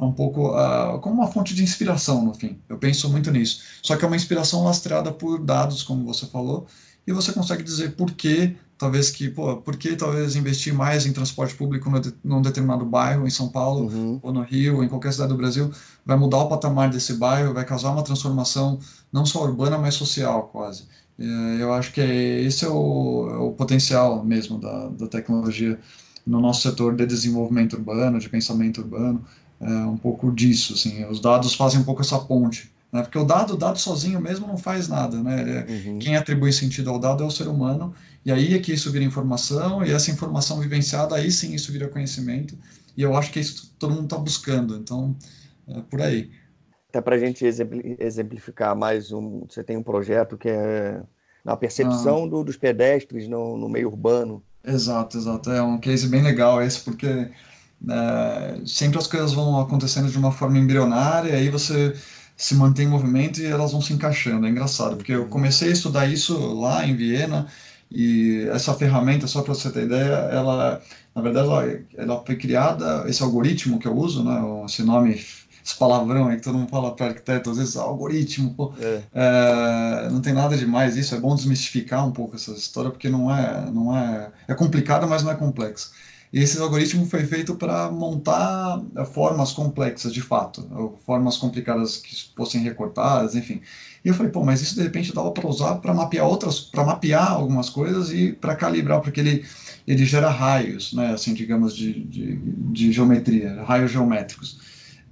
um pouco uh, como uma fonte de inspiração, no fim. Eu penso muito nisso. Só que é uma inspiração lastreada por dados, como você falou, e você consegue dizer por que, talvez que, pô, por que talvez investir mais em transporte público num determinado bairro, em São Paulo, uhum. ou no Rio, ou em qualquer cidade do Brasil, vai mudar o patamar desse bairro, vai causar uma transformação não só urbana, mas social, quase. É, eu acho que esse é o, é o potencial mesmo da, da tecnologia no nosso setor de desenvolvimento urbano, de pensamento urbano, é um pouco disso, assim, os dados fazem um pouco essa ponte, né, porque o dado, o dado sozinho mesmo não faz nada, né, é, uhum. quem atribui sentido ao dado é o ser humano, e aí é que isso vira informação, e essa informação vivenciada, aí sim isso vira conhecimento, e eu acho que é isso que todo mundo está buscando, então, é por aí. Até para a gente exemplificar mais um, você tem um projeto que é na percepção ah. do, dos pedestres no, no, meio urbano. Exato, exato. É um case bem legal esse, porque é, sempre as coisas vão acontecendo de uma forma embrionária, e aí você se mantém em movimento e elas vão se encaixando. É engraçado, porque eu comecei a estudar isso lá em Viena, e essa ferramenta, só para você ter ideia, ela, na verdade, ela, ela foi criada, esse algoritmo que eu uso, né, esse nome esse palavrão aí que todo mundo fala para arquiteto, às vezes algoritmo, pô, é. É, não tem nada demais isso, é bom desmistificar um pouco essa história, porque não é, não é, é complicada, mas não é complexa. E esse algoritmo foi feito para montar é, formas complexas, de fato, formas complicadas que fossem recortadas, enfim. E eu falei, pô, mas isso de repente dava para usar para mapear outras, para mapear algumas coisas e para calibrar, porque ele, ele gera raios, né, assim, digamos, de, de, de geometria, raios geométricos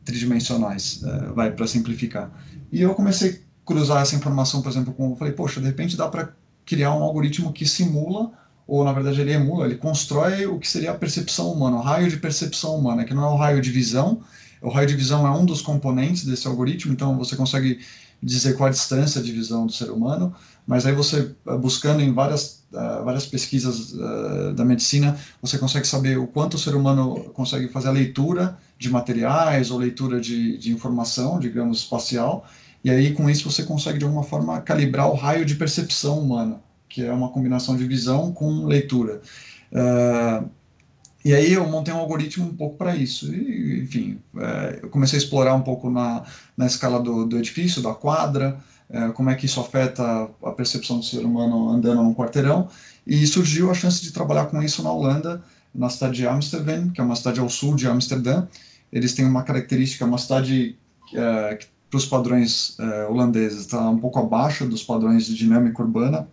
tridimensionais, é, vai para simplificar. E eu comecei a cruzar essa informação, por exemplo, com, falei, poxa, de repente dá para criar um algoritmo que simula ou na verdade ele emula, ele constrói o que seria a percepção humana, o raio de percepção humana, que não é o raio de visão, o raio de visão é um dos componentes desse algoritmo, então você consegue dizer qual a distância de visão do ser humano, mas aí você, eh, buscando em várias, uh, várias pesquisas uh, da medicina, você consegue saber o quanto o ser humano consegue fazer a leitura de materiais ou leitura de, de informação, digamos, espacial, e aí com isso você consegue de alguma forma calibrar o raio de percepção humana, que é uma combinação de visão com leitura. Uh, e aí eu montei um algoritmo um pouco para isso. E, enfim, é, eu comecei a explorar um pouco na, na escala do, do edifício, da quadra, é, como é que isso afeta a percepção do ser humano andando num quarteirão. E surgiu a chance de trabalhar com isso na Holanda, na cidade de Amsterdam, que é uma cidade ao sul de Amsterdã. Eles têm uma característica, uma cidade é, que, para os padrões é, holandeses, está um pouco abaixo dos padrões de dinâmica urbana,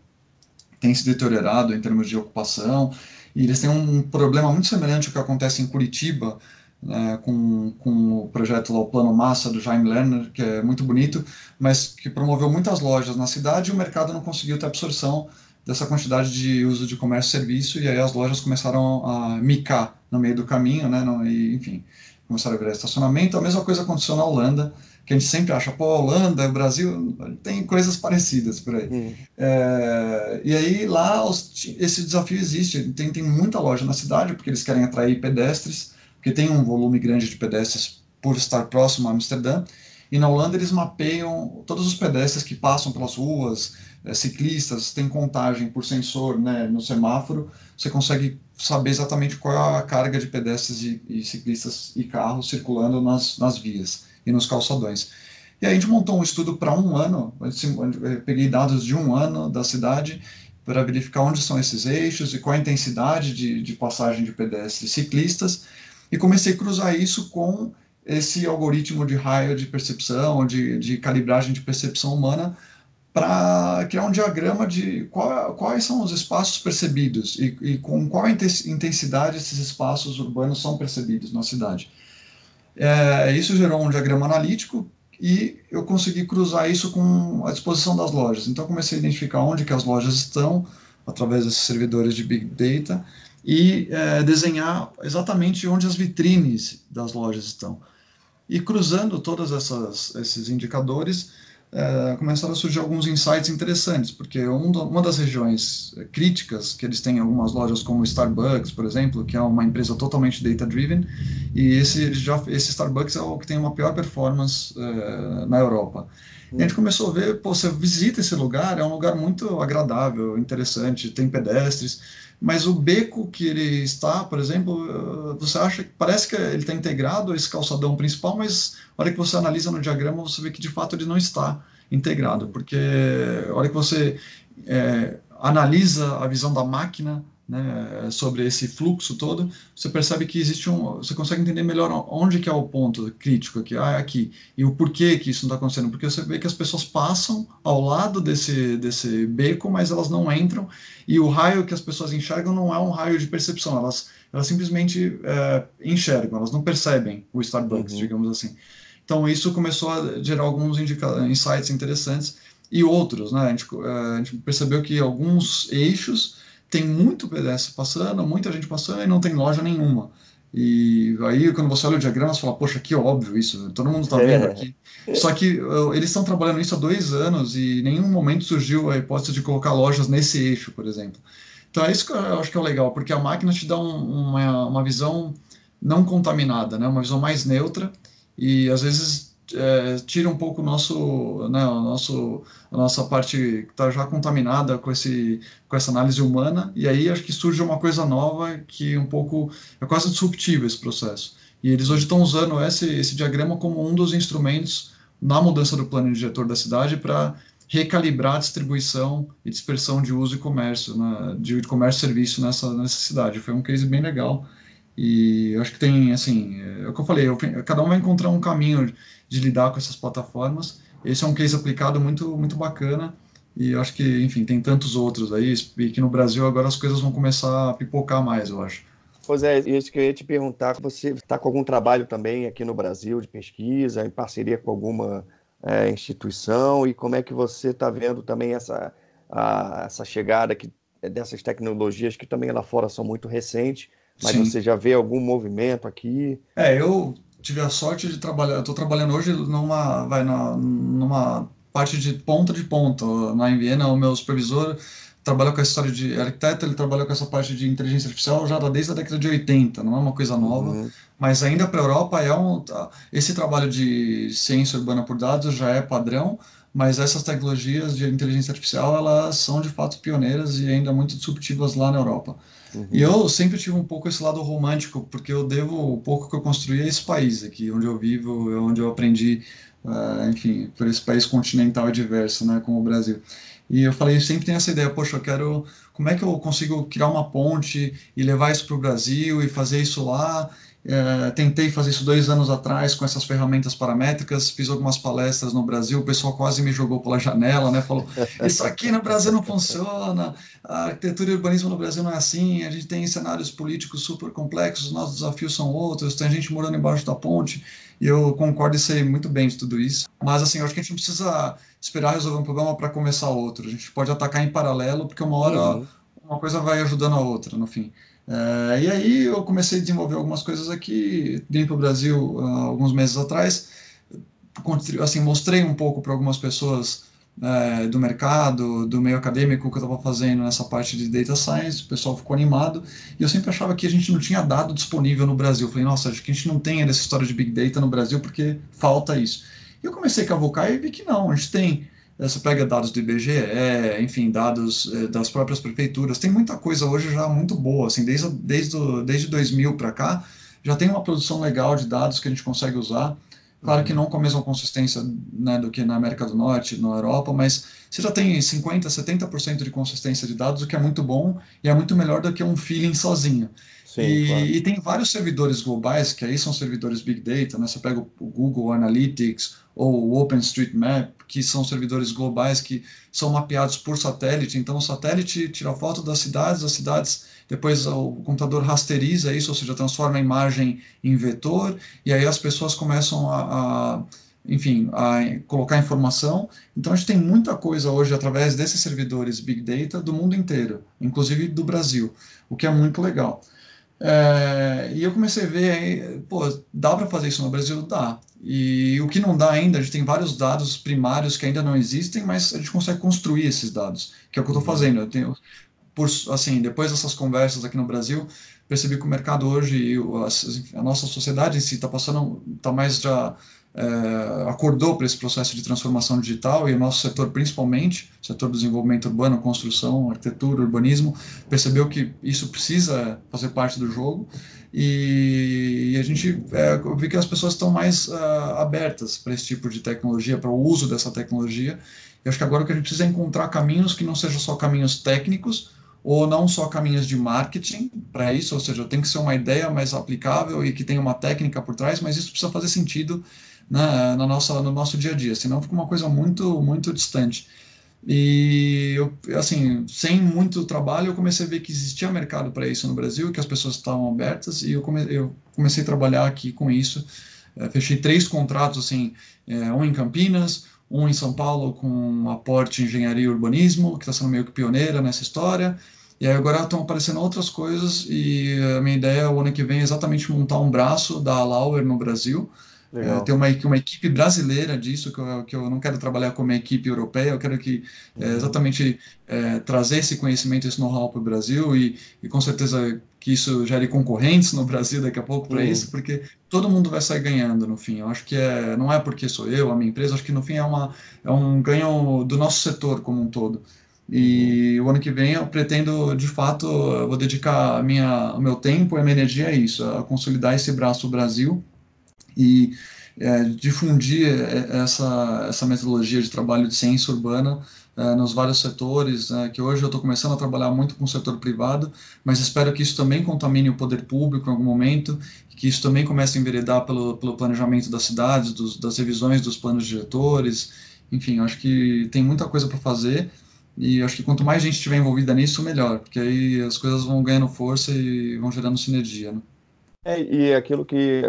tem se deteriorado em termos de ocupação, e eles têm um problema muito semelhante ao que acontece em Curitiba, né, com, com o projeto lá, o Plano Massa, do Jaime Lerner, que é muito bonito, mas que promoveu muitas lojas na cidade e o mercado não conseguiu ter absorção dessa quantidade de uso de comércio e serviço, e aí as lojas começaram a micar no meio do caminho, né, no, e, enfim, começaram a virar estacionamento. A mesma coisa aconteceu na Holanda, que a gente sempre acha, pô, Holanda, Brasil, tem coisas parecidas por aí. Hum. É, e aí lá os, esse desafio existe, tem, tem muita loja na cidade, porque eles querem atrair pedestres, porque tem um volume grande de pedestres por estar próximo a Amsterdã, e na Holanda eles mapeiam todos os pedestres que passam pelas ruas, é, ciclistas, tem contagem por sensor né, no semáforo, você consegue saber exatamente qual é a carga de pedestres e, e ciclistas e carros circulando nas, nas vias e nos calçadões. E aí a gente montou um estudo para um ano, eu peguei dados de um ano da cidade para verificar onde são esses eixos e qual a intensidade de, de passagem de pedestres e ciclistas, e comecei a cruzar isso com esse algoritmo de raio de percepção, de, de calibragem de percepção humana, para criar um diagrama de qual, quais são os espaços percebidos e, e, com qual intensidade esses espaços urbanos são percebidos na cidade. É, isso gerou um diagrama analítico e eu consegui cruzar isso com a disposição das lojas. Então comecei a identificar onde que as lojas estão através desses servidores de Big Data e é, desenhar exatamente onde as vitrines das lojas estão. E cruzando todos esses indicadores, é, começaram a surgir alguns insights interessantes, porque um do, uma das regiões críticas, que eles têm algumas lojas como Starbucks, por exemplo, que é uma empresa totalmente data-driven, e esse, já, esse Starbucks é o que tem uma pior performance é, na Europa. E a gente começou a ver, pô, você visita esse lugar, é um lugar muito agradável, interessante, tem pedestres, mas o beco que ele está, por exemplo, você acha que parece que ele está integrado a esse calçadão principal, mas a hora que você analisa no diagrama, você vê que de fato ele não está integrado, porque a hora que você é, analisa a visão da máquina né, sobre esse fluxo todo, você percebe que existe um, você consegue entender melhor onde que é o ponto crítico aqui, ah, é aqui, e o porquê que isso não está acontecendo, porque você vê que as pessoas passam ao lado desse, desse beco, mas elas não entram, e o raio que as pessoas enxergam não é um raio de percepção, elas, elas simplesmente é, enxergam, elas não percebem o Starbucks, uhum. digamos assim. Então isso começou a gerar alguns insights interessantes, e outros, né, a gente, é, a gente percebeu que alguns eixos tem muito pedestre passando, muita gente passando e não tem loja nenhuma. E aí, quando você olha o diagrama, você fala, poxa, que óbvio isso, todo mundo está vendo é. aqui. Só que uh, eles estão trabalhando isso há dois anos e em nenhum momento surgiu a hipótese de colocar lojas nesse eixo, por exemplo. Então é isso que eu acho que é legal, porque a máquina te dá um, uma, uma visão não contaminada, né? uma visão mais neutra e às vezes é, tira um pouco nosso, né, o nosso, a nossa parte que está já contaminada com, esse, com essa análise humana, e aí acho que surge uma coisa nova que um pouco é quase disruptivo esse processo. E eles hoje estão usando esse, esse diagrama como um dos instrumentos na mudança do plano diretor da cidade para recalibrar a distribuição e dispersão de uso e comércio, né, de comércio e serviço nessa, nessa cidade. Foi um case bem legal. E eu acho que tem, assim, é o que eu falei, eu, cada um vai encontrar um caminho de lidar com essas plataformas. Esse é um case aplicado muito, muito bacana e eu acho que, enfim, tem tantos outros aí e que no Brasil agora as coisas vão começar a pipocar mais, eu acho. Pois é, isso que eu ia te perguntar, você está com algum trabalho também aqui no Brasil de pesquisa, em parceria com alguma é, instituição, e como é que você está vendo também essa, a, essa chegada que, dessas tecnologias que também lá fora são muito recentes, mas Sim. você já vê algum movimento aqui? É, eu tive a sorte de trabalhar, estou trabalhando hoje numa, vai na, numa parte de ponta de ponta. Na em Viena, o meu supervisor trabalha com essa história de arquiteto, ele trabalha com essa parte de inteligência artificial já desde a década de 80, não é uma coisa nova, uhum. mas ainda para a Europa é um, tá, esse trabalho de ciência urbana por dados já é padrão, mas essas tecnologias de inteligência artificial elas são de fato pioneiras e ainda muito disruptivas lá na Europa. Uhum. E eu sempre tive um pouco esse lado romântico, porque eu devo o pouco que eu construí a esse país aqui, onde eu vivo, onde eu aprendi, uh, enfim, por esse país continental e diverso, né, como o Brasil. E eu falei, sempre tem essa ideia, poxa, eu quero, como é que eu consigo criar uma ponte e levar isso para o Brasil e fazer isso lá é, tentei fazer isso dois anos atrás com essas ferramentas paramétricas, fiz algumas palestras no Brasil, o pessoal quase me jogou pela janela, né? Falou: Isso aqui no Brasil não funciona, a arquitetura e urbanismo no Brasil não é assim, a gente tem cenários políticos super complexos, os nossos desafios são outros, tem gente morando embaixo da ponte, e eu concordo e sei muito bem de tudo isso. Mas, assim, eu acho que a gente não precisa esperar resolver um problema para começar outro, a gente pode atacar em paralelo, porque uma hora uhum. uma coisa vai ajudando a outra, no fim. Uh, e aí eu comecei a desenvolver algumas coisas aqui, vim para o Brasil uh, alguns meses atrás, assim, mostrei um pouco para algumas pessoas uh, do mercado, do meio acadêmico que eu estava fazendo nessa parte de data science, o pessoal ficou animado, e eu sempre achava que a gente não tinha dado disponível no Brasil, falei, nossa, acho que a gente não tem essa história de Big Data no Brasil porque falta isso. E eu comecei a cavocar e vi que não, a gente tem você pega dados do IBGE, enfim, dados eh, das próprias prefeituras. Tem muita coisa hoje já muito boa, assim, desde, desde, desde 2000 para cá, já tem uma produção legal de dados que a gente consegue usar. Claro que não com a mesma consistência né, do que na América do Norte, na Europa, mas você já tem 50%, 70% de consistência de dados, o que é muito bom e é muito melhor do que um feeling sozinho. Sim, e, claro. e, tem vários servidores globais, que aí são servidores Big Data, né? você pega o Google Analytics ou o OpenStreetMap, que são servidores globais que são mapeados por satélite. Então, o satélite tira foto das cidades, as cidades depois o computador rasteriza isso, ou seja, transforma a imagem em vetor, e aí as pessoas começam a, a enfim, a colocar informação. Então a gente tem muita coisa hoje através desses servidores Big Data do mundo inteiro, inclusive do Brasil, o que é muito legal. É, e eu comecei a ver, aí, pô, dá para fazer isso no Brasil? Dá. E o que não dá ainda, a gente tem vários dados primários que ainda não existem, mas a gente consegue construir esses dados, que é o que eu estou uhum. fazendo. Eu tenho, por, assim, depois dessas conversas aqui no Brasil, percebi que o mercado hoje, a, a nossa sociedade em si está passando, está mais já é, acordou para esse processo de transformação digital e o nosso setor, principalmente, setor do desenvolvimento urbano, construção, arquitetura, urbanismo, percebeu que isso precisa fazer parte do jogo e, e a gente é, vê que as pessoas estão mais uh, abertas para esse tipo de tecnologia, para o uso dessa tecnologia. E acho que agora o que a gente precisa é encontrar caminhos que não sejam só caminhos técnicos, ou não só caminhos de marketing para isso, ou seja, tem que ser uma ideia mais aplicável e que tenha uma técnica por trás, mas isso precisa fazer sentido na, na nossa, no nosso dia a dia, senão fica uma coisa muito, muito distante. E, eu, assim, sem muito trabalho, eu comecei a ver que existia mercado para isso no Brasil, que as pessoas estavam abertas, e eu, come, eu comecei a trabalhar aqui com isso. É, fechei três contratos, assim, é, um em Campinas, um em São Paulo com aporte engenharia e urbanismo, que está sendo meio que pioneira nessa história. E aí agora estão aparecendo outras coisas e a minha ideia o ano que vem é exatamente montar um braço da Lauer no Brasil. É, ter uma, uma equipe brasileira disso, que eu, que eu não quero trabalhar com uma equipe europeia, eu quero que é, uhum. exatamente é, trazer esse conhecimento, esse know-how para o Brasil e, e com certeza que isso gere concorrentes no Brasil daqui a pouco para uhum. isso, porque todo mundo vai sair ganhando no fim. Eu acho que é, não é porque sou eu, a minha empresa, acho que no fim é, uma, é um ganho do nosso setor como um todo. E uhum. o ano que vem eu pretendo, de fato, vou dedicar minha, o meu tempo e a minha energia a isso, a consolidar esse braço Brasil e é, difundir é, essa, essa metodologia de trabalho de ciência urbana é, nos vários setores, né, que hoje eu estou começando a trabalhar muito com o setor privado, mas espero que isso também contamine o poder público em algum momento, que isso também comece a enveredar pelo, pelo planejamento das cidades, dos, das revisões dos planos diretores, enfim, acho que tem muita coisa para fazer, e acho que quanto mais gente estiver envolvida nisso, melhor, porque aí as coisas vão ganhando força e vão gerando sinergia. Né? É, e aquilo que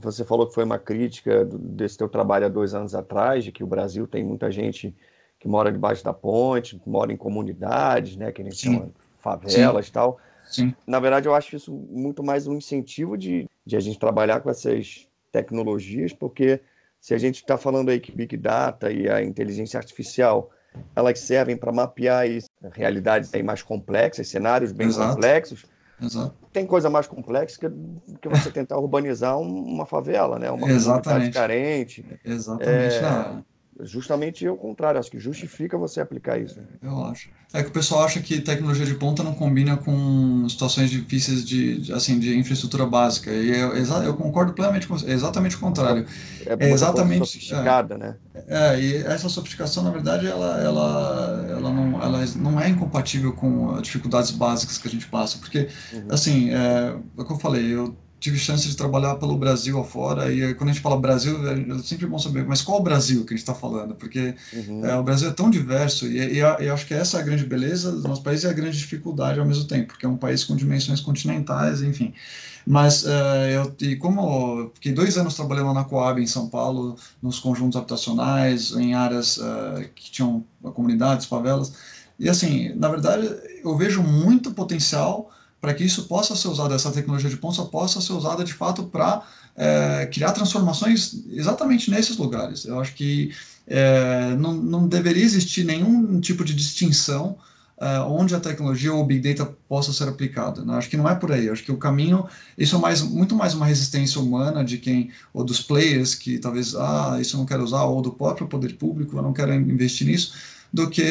você falou que foi uma crítica desse teu trabalho há dois anos atrás, de que o Brasil tem muita gente que mora debaixo da ponte, que mora em comunidades, né, que a gente Sim. chama favelas e tal. Sim. Na verdade, eu acho isso muito mais um incentivo de, de a gente trabalhar com essas tecnologias, porque se a gente está falando aí que Big Data e a inteligência artificial elas servem para mapear realidades aí mais complexas, cenários bem Exato. complexos, Exato. Tem coisa mais complexa que, que você tentar urbanizar uma favela, né? Uma comunidade carente. Exatamente. É, justamente o contrário, acho que justifica você aplicar isso. Eu acho. É que o pessoal acha que tecnologia de ponta não combina com situações difíceis de, assim, de infraestrutura básica. E eu, eu concordo plenamente com você. É exatamente o contrário. É, é exatamente sofisticada, é, né? É, e essa sofisticação, na verdade, ela, ela, ela, não, ela não é incompatível com dificuldades básicas que a gente passa. Porque, uhum. assim, é, é o que eu falei, eu tive chance de trabalhar pelo Brasil afora, e quando a gente fala Brasil, é sempre bom saber, mas qual o Brasil que a gente está falando? Porque uhum. é, o Brasil é tão diverso, e, e, e, acho que essa é a grande beleza do nosso país e a grande dificuldade ao mesmo tempo, porque é um país com dimensões continentais, enfim. Mas uh, eu, e como fiquei dois anos trabalhando na Coab em São Paulo, nos conjuntos habitacionais, em áreas uh, que tinham comunidades, favelas, e assim, na verdade, eu vejo muito potencial para que isso possa ser usado, essa tecnologia de ponta possa ser usada de fato para é, criar transformações exatamente nesses lugares. Eu acho que é, não, não deveria existir nenhum tipo de distinção é, onde a tecnologia ou o Big Data possa ser aplicada. Né? Acho que não é por aí. Acho que o caminho, isso é mais, muito mais uma resistência humana de quem, ou dos players que talvez, ah, isso eu não quero usar, ou do próprio poder público, eu não quero investir nisso do que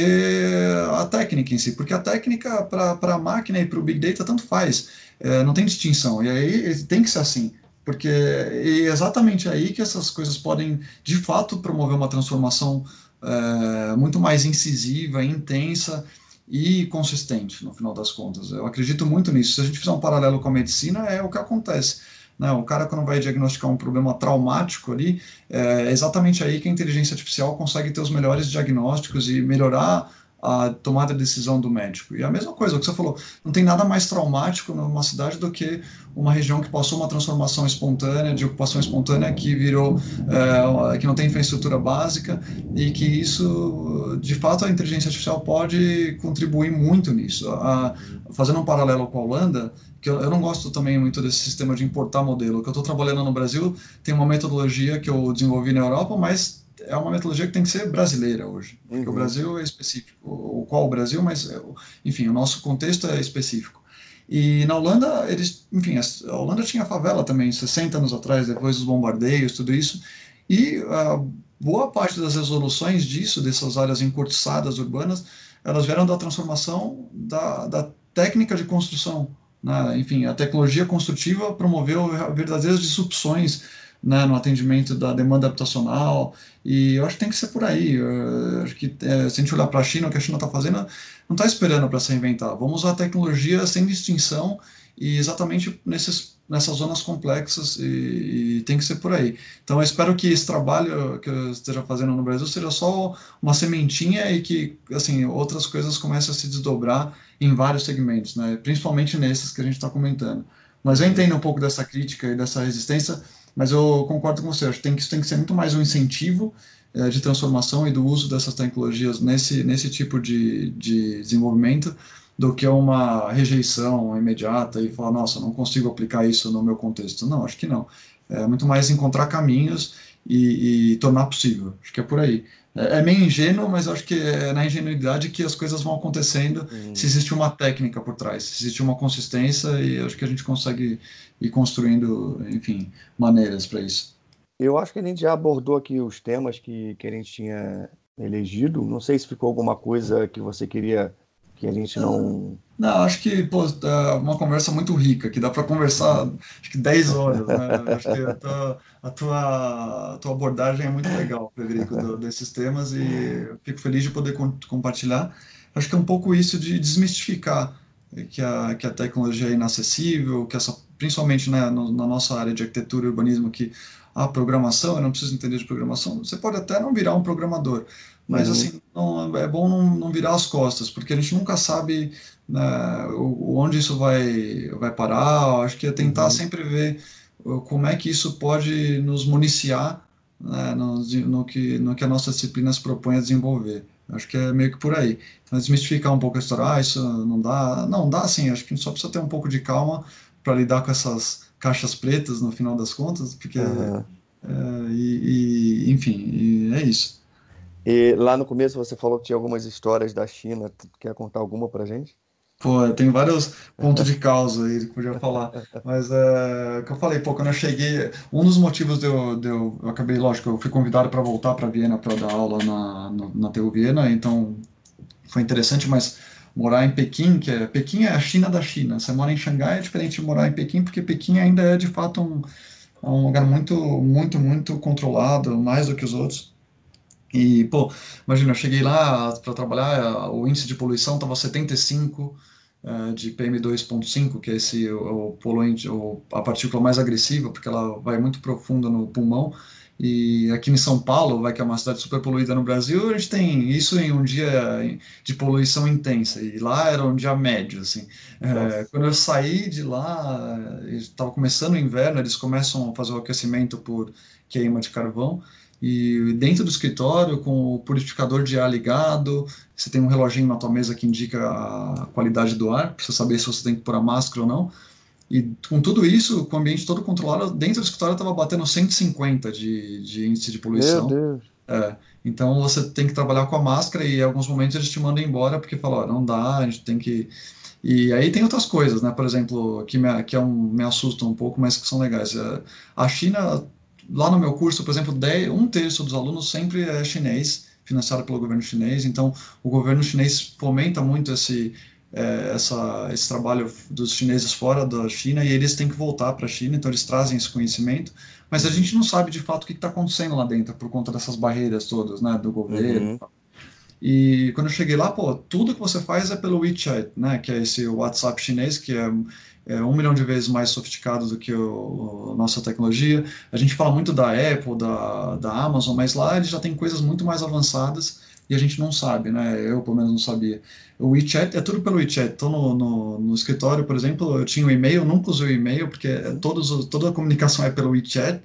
a técnica em si, porque a técnica para a máquina e para o Big Data tanto faz, é, não tem distinção, e aí tem que ser assim. porque é exatamente aí que essas coisas podem, de fato, promover uma transformação é, muito mais incisiva, intensa e consistente, no final das contas. Eu acredito muito nisso. Se a gente fizer um paralelo com a medicina, é o que acontece. Né? O cara, quando vai diagnosticar um problema traumático ali, é exatamente aí que a inteligência artificial consegue ter os melhores diagnósticos e melhorar a tomada de decisão do médico. E a mesma coisa, o que você falou, não tem nada mais traumático numa cidade do que uma região que passou uma transformação espontânea, de ocupação espontânea, que virou, é, que não tem infraestrutura básica, e que isso, de fato, a inteligência artificial pode contribuir muito nisso. A, fazendo um paralelo com a Holanda, que eu, eu, não gosto também muito desse sistema de importar modelo. O que eu estou trabalhando no Brasil tem uma metodologia que eu desenvolvi na Europa, mas é uma metodologia que tem que ser brasileira hoje. Porque uhum. o Brasil é específico. O qual o Brasil, mas, é enfim, o nosso contexto é específico. E na Holanda, eles, enfim, a Holanda tinha favela também, 60 anos atrás, depois dos bombardeios, tudo isso. E a boa parte das resoluções disso, dessas áreas encurtiçadas urbanas, elas vieram da transformação da, da técnica de construção. Né? Enfim, a tecnologia construtiva promoveu verdadeiras disrupções né, no atendimento da demanda habitacional, e eu acho que tem que ser por aí. Eu acho que é, se a gente olhar para a China, o que a China está fazendo, não está esperando para se reinventar. Vamos usar a tecnologia sem distinção e exatamente nesses, nessas zonas complexas, e, e, tem que ser por aí. Então, eu espero que esse trabalho que eu esteja fazendo no Brasil seja só uma sementinha e que assim outras coisas comecem a se desdobrar em vários segmentos, né, principalmente nesses que a gente está comentando. Mas eu entendo um pouco dessa crítica e dessa resistência mas eu concordo com você, acho que, tem que isso tem que ser muito mais um incentivo é, de transformação e do uso dessas tecnologias nesse, nesse tipo de, de desenvolvimento do que uma rejeição imediata e falar, nossa, não consigo aplicar isso no meu contexto. Não, acho que não. É muito mais encontrar caminhos e, e tornar possível. Acho que é por aí. É, é meio ingênuo, mas acho que é na ingenuidade que as coisas vão acontecendo hum. se existe uma técnica por trás, se existe uma consistência e acho que a gente consegue ir construindo, enfim, maneiras para isso. Eu acho que a gente já abordou aqui os temas que, que a gente tinha elegido. Não sei se ficou alguma coisa que você queria que a gente não. Não, acho que pô, é uma conversa muito rica, que dá para conversar acho que 10 horas. Né? acho que a tua, a tua, a tua abordagem é muito legal, Frederico, do, desses temas e fico feliz de poder compartilhar. Acho que é um pouco isso de desmistificar que a, que a tecnologia é inacessível, que essa, principalmente né, no, na nossa área de arquitetura e urbanismo, que a programação, eu não preciso entender de programação, você pode até não virar um programador, mas uhum. assim, não, é bom não, não virar as costas, porque a gente nunca sabe né, onde isso vai, vai parar, acho que é tentar uhum. sempre ver como é que isso pode nos municiar né, no, no, que, no que a nossa disciplina se propõe a desenvolver. Acho que é meio que por aí. Então, desmistificar um pouco a história, ah, isso não dá. Não, dá sim, acho que a gente só precisa ter um pouco de calma para lidar com essas caixas pretas no final das contas, porque. Uhum. É, e, e, enfim, e é isso. E lá no começo você falou que tinha algumas histórias da China. Quer contar alguma pra gente? Pô, tem vários pontos de causa aí que podia falar. Mas é que eu falei, pô, quando eu cheguei, um dos motivos de eu, de eu, eu acabei, lógico, eu fui convidado para voltar para Viena para dar aula na, na, na TU Viena, então foi interessante, mas morar em Pequim, que é Pequim é a China da China. Você mora em Xangai é diferente de morar em Pequim, porque Pequim ainda é de fato um, um lugar muito, muito, muito controlado, mais do que os outros. E, pô, imagina, eu cheguei lá para trabalhar, o índice de poluição estava 75 uh, de PM2.5, que é esse o, o poluente, o, a partícula mais agressiva, porque ela vai muito profunda no pulmão. E aqui em São Paulo, vai que é uma cidade super poluída no Brasil, a gente tem isso em um dia de poluição intensa. E lá era um dia médio, assim. É, quando eu saí de lá, estava começando o inverno, eles começam a fazer o aquecimento por queima de carvão. E dentro do escritório, com o purificador de ar ligado, você tem um reloginho na tua mesa que indica a qualidade do ar, para você saber se você tem que pôr a máscara ou não. E com tudo isso, com o ambiente todo controlado, dentro do escritório estava batendo 150 de, de índice de poluição. Meu Deus. É, então você tem que trabalhar com a máscara e em alguns momentos eles te mandam embora porque falam, não dá, a gente tem que... E aí tem outras coisas, né? Por exemplo, que me, que é um, me assustam um pouco, mas que são legais. É, a China lá no meu curso, por exemplo, um terço dos alunos sempre é chinês, financiado pelo governo chinês. Então, o governo chinês fomenta muito esse é, essa, esse trabalho dos chineses fora da China e eles têm que voltar para a China, então eles trazem esse conhecimento, mas a gente não sabe de fato o que está acontecendo lá dentro por conta dessas barreiras todas, né, do governo. Uhum. E quando eu cheguei lá, pô, tudo que você faz é pelo WeChat, né, que é esse WhatsApp chinês, que é, é um milhão de vezes mais sofisticado do que a nossa tecnologia. A gente fala muito da Apple, da, da Amazon, mas lá eles já tem coisas muito mais avançadas e a gente não sabe, né? Eu, pelo menos, não sabia. O WeChat é tudo pelo WeChat. Estou no, no, no, escritório, por exemplo, eu tinha o um e-mail, nunca usei o e-mail, porque todos, toda a comunicação é pelo WeChat.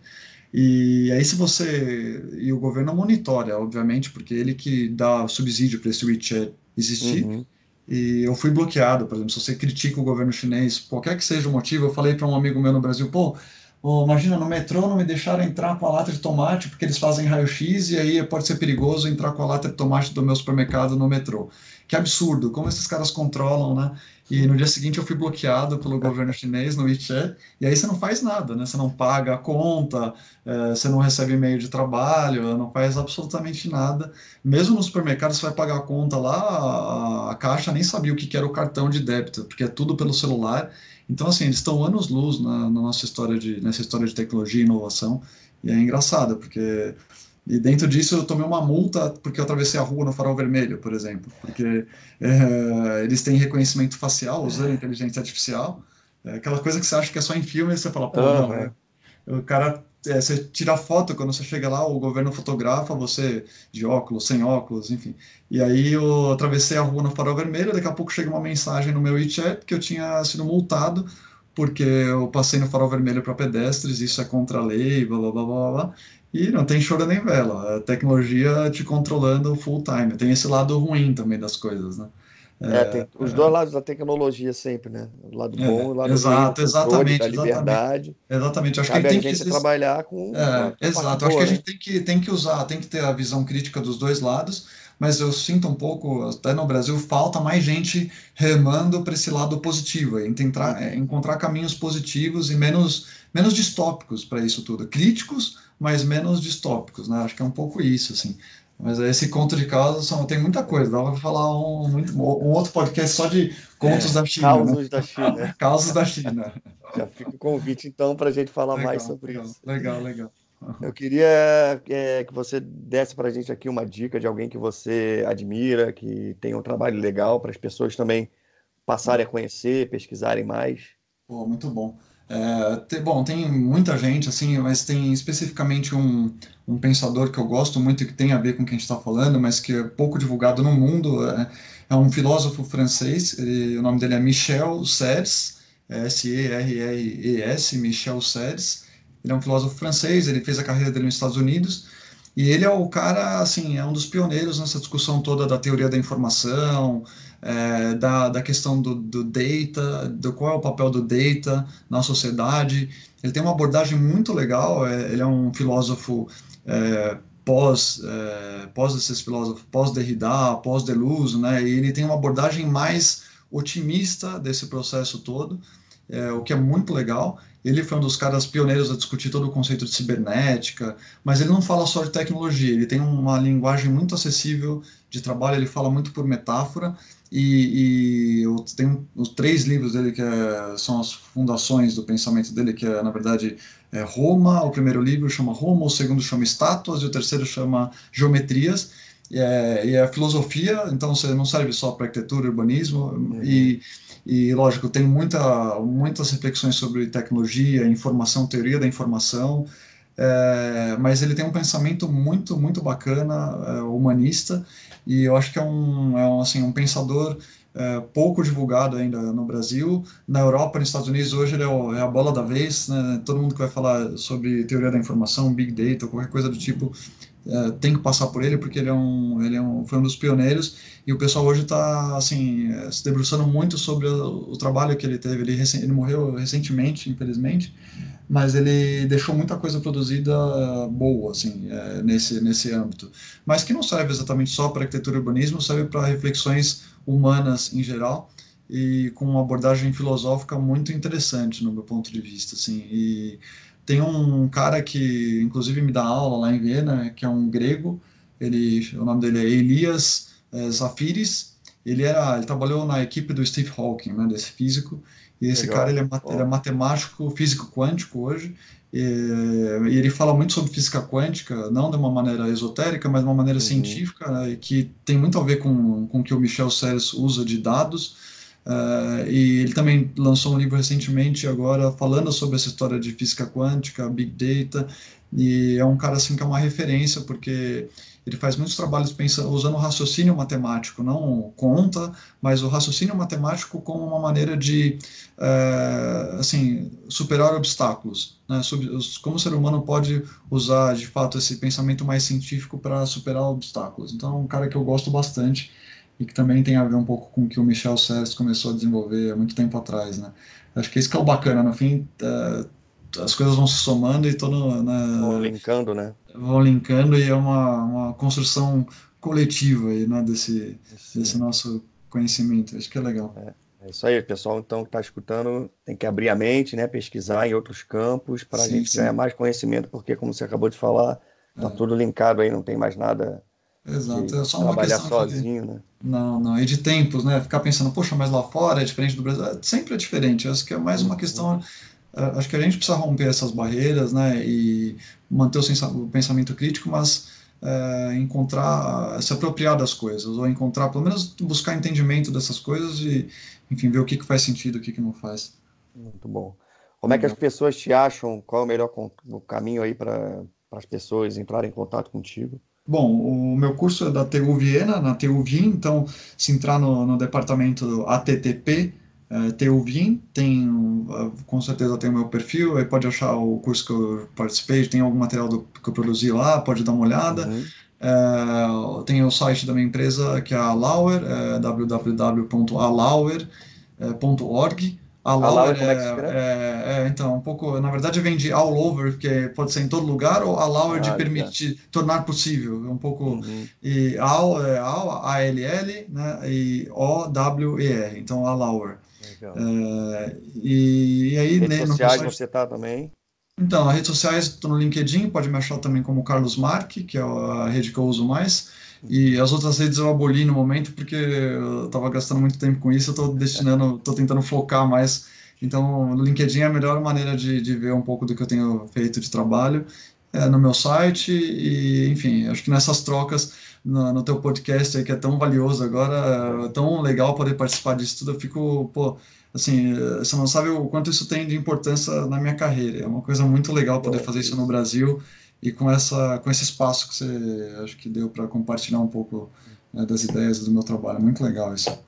E aí, se você. E o governo monitora, obviamente, porque ele que dá subsídio para esse WeChat existir. Uhum. E eu fui bloqueado, por exemplo, se você critica o governo chinês, qualquer que seja o motivo, eu falei para um amigo meu no Brasil, pô, Oh, imagina, no metrô não me deixaram entrar com a lata de tomate porque eles fazem raio-x e aí pode ser perigoso entrar com a lata de tomate do meu supermercado no metrô. Que absurdo, como esses caras controlam, né? E no dia seguinte eu fui bloqueado pelo governo chinês no WeChat, e aí você não faz nada, né? Você não paga a conta, é, você não recebe e-mail de trabalho, não faz absolutamente nada. Mesmo no supermercado você vai pagar a conta lá, a, a caixa nem sabia o que era o cartão de débito, porque é tudo pelo celular, então, assim, eles estão anos-luz na, na, nossa história de, nessa história de tecnologia e inovação, e é engraçado, porque... E dentro disso eu tomei uma multa porque eu atravessei a rua no farol vermelho, por exemplo, porque é, eles têm reconhecimento facial usando inteligência artificial, é aquela coisa que você acha que é só em filme, e você fala, pô, não, é. o cara é, você tira foto quando você chega lá, o governo fotografa você de óculos, sem óculos, enfim. E aí eu atravessei a rua no farol vermelho, daqui a pouco chega uma mensagem no meu WeChat que eu tinha sido multado porque eu passei no farol vermelho para pedestres, isso é contra a lei, blá blá blá blá blá. E não tem choro nem vela, a tecnologia te controlando full time. Tem esse lado ruim também das coisas, né? É, tem os dois lados da tecnologia sempre, né? O lado bom e o lado exato, ruim, exatamente, da liberdade. Exatamente. Acho Cabe que a gente tem que trabalhar com. É, exato. Acho que a gente tem que, tem que usar, tem que ter a visão crítica dos dois lados, mas eu sinto um pouco, até no Brasil, falta mais gente remando para esse lado positivo, em tentar, é, encontrar caminhos positivos e menos, menos distópicos para isso tudo. Críticos, mas menos distópicos, né? Acho que é um pouco isso, assim. Mas esse conto de causas são, tem muita coisa. Dá para falar um, um, outro podcast só de contos é, da China. Causos né? da China. causos da China. Já fica o convite, então, para a gente falar legal, mais sobre legal, isso. Legal, legal. Eu queria é, que você desse para a gente aqui uma dica de alguém que você admira, que tem um trabalho legal, para as pessoas também passarem a conhecer, pesquisarem mais. Pô, muito bom. É, tem, bom, tem muita gente, assim, mas tem especificamente um, um pensador que eu gosto muito e que tem a ver com o que a gente está falando, mas que é pouco divulgado no mundo. É, é um filósofo francês, ele, o nome dele é Michel Serres, S-E-R-R-E-S, Michel Serres. Ele é um filósofo francês, ele fez a carreira dele nos Estados Unidos, e ele é o cara, assim, é um dos pioneiros nessa discussão toda da teoria da informação, é, da, da questão do, do data, do qual é o papel do data na sociedade. Ele tem uma abordagem muito legal, é, ele é um filósofo é, pós, é, pós esses filósofos, pós Derrida, pós Deleuze, né, e ele tem uma abordagem mais otimista desse processo todo, é, o que é muito legal. Ele foi um dos caras pioneiros a discutir todo o conceito de cibernética, mas ele não fala só de tecnologia, ele tem uma linguagem muito acessível de trabalho, ele fala muito por metáfora, e, e eu tenho os três livros dele que é, são as fundações do pensamento dele, que é, na verdade, é Roma, o primeiro livro chama Roma, o segundo chama Estátuas, e o terceiro chama Geometrias, e é, e é filosofia, então você não serve só para arquitetura urbanismo, uhum. e e, lógico, tem muita, muitas reflexões sobre tecnologia, informação, teoria da informação, é, mas ele tem um pensamento muito, muito bacana, é, humanista, e eu acho que é um, é um, assim, um pensador é, pouco divulgado ainda no Brasil. Na Europa, nos Estados Unidos, hoje ele é, o, é, a bola da vez, né? todo mundo que vai falar sobre teoria da informação, Big Data, qualquer coisa do tipo, é, tem que passar por ele porque ele é um ele é um, foi um dos pioneiros e o pessoal hoje está assim é, se debruçando muito sobre o, o, trabalho que ele teve ele, ele morreu recentemente infelizmente mas ele deixou muita coisa produzida boa assim é, nesse nesse âmbito mas que não serve exatamente só para arquitetura e urbanismo serve para reflexões humanas em geral e com uma abordagem filosófica muito interessante no meu ponto de vista assim e tem um cara que, inclusive, me dá aula lá em Viena, que é um grego. Ele, o nome dele é Elias é, Zafiris. ele era, ele trabalhou na equipe do Steve Hawking, né, desse físico, e esse Legal. cara ele é, ele é, matemático, físico quântico hoje, e, e, ele fala muito sobre física quântica, não de uma maneira esotérica, mas de uma maneira uhum. científica, né, que tem muito a ver com, com o que o Michel Serres usa de dados, Uh, e ele também lançou um livro recentemente agora falando sobre essa história de física quântica, big data, e é um cara assim que é uma referência porque ele faz muitos trabalhos pensando, usando o raciocínio matemático, não conta, mas o raciocínio matemático como uma maneira de uh, assim superar obstáculos, né? como o ser humano pode usar de fato esse pensamento mais científico para superar obstáculos. Então, é um cara que eu gosto bastante e que também tem a ver um pouco com o que o Michel Serres começou a desenvolver há muito tempo atrás, né? Acho que isso que é o bacana, no fim, uh, as coisas vão se somando e estão né, vão linkando, né? Vão linkando e é uma, uma construção coletiva aí, né, desse, desse nosso conhecimento. Acho que é legal. É, é isso aí, pessoal. Então, que está escutando, tem que abrir a mente, né, pesquisar em outros campos para a gente sim. ganhar mais conhecimento, porque, como você acabou de falar, está é. tudo linkado aí, não tem mais nada Exato, é só uma trabalhar sozinho, de... né? Não, não, e de tempos, né? Ficar pensando, poxa, mas lá fora é diferente do Brasil. É, sempre é diferente. Acho que é mais uma uhum. questão. É, acho que a gente precisa romper essas barreiras, né? E manter o pensamento crítico, mas é, encontrar, se apropriar das coisas, ou encontrar, pelo menos buscar entendimento dessas coisas e, enfim, ver o que, que faz sentido, o que, que não faz. Muito bom. Como é que as pessoas te acham? Qual é o melhor caminho aí para as pessoas entrarem em contato contigo? Bom, o meu curso é da TU Viena, na TU Wien, então se entrar no, no departamento ATTP, é, TU Wien, tem, com certeza tem o meu perfil, aí pode achar o curso que eu participei, tem algum material do, que eu produzi lá, pode dar uma olhada. Uhum. É, tem o site da minha empresa, que é a Lauer, é, www.alauer.org. A Lauer, é, é, é, então, um pouco, na verdade vem de all over, porque pode ser em todo lugar, ou a Lauer ah, de permitir, tá. tornar possível, um pouco, uhum. e all é all, A-L-L, né, e O-W-E-R, então a Lauer. É, e, e, aí... Redes né, sociais você tá também? Então, as redes sociais, estou no LinkedIn, pode me achar também como Carlos Marque, que é a rede que eu uso mais, e as outras redes eu aboli no momento porque eu estava gastando muito tempo com isso, eu estou destinando, estou tentando focar mais. Então, no LinkedIn é a melhor maneira de, de ver um pouco do que eu tenho feito de trabalho é, no meu site e, enfim, acho que nessas trocas no, no teu podcast aí, que é tão valioso agora, é tão legal poder participar disso tudo, eu fico, pô, assim, você não sabe o quanto isso tem de importância na minha carreira. É uma coisa muito legal poder fazer isso no Brasil e com essa com esse espaço que você acho que deu para compartilhar um pouco né, das ideias do meu trabalho. Muito legal isso.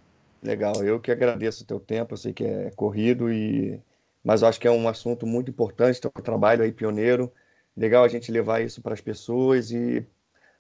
Legal eu que agradeço o teu tempo eu sei que é corrido e mas eu acho que é um assunto muito importante teu trabalho aí pioneiro. Legal a gente levar isso para as pessoas e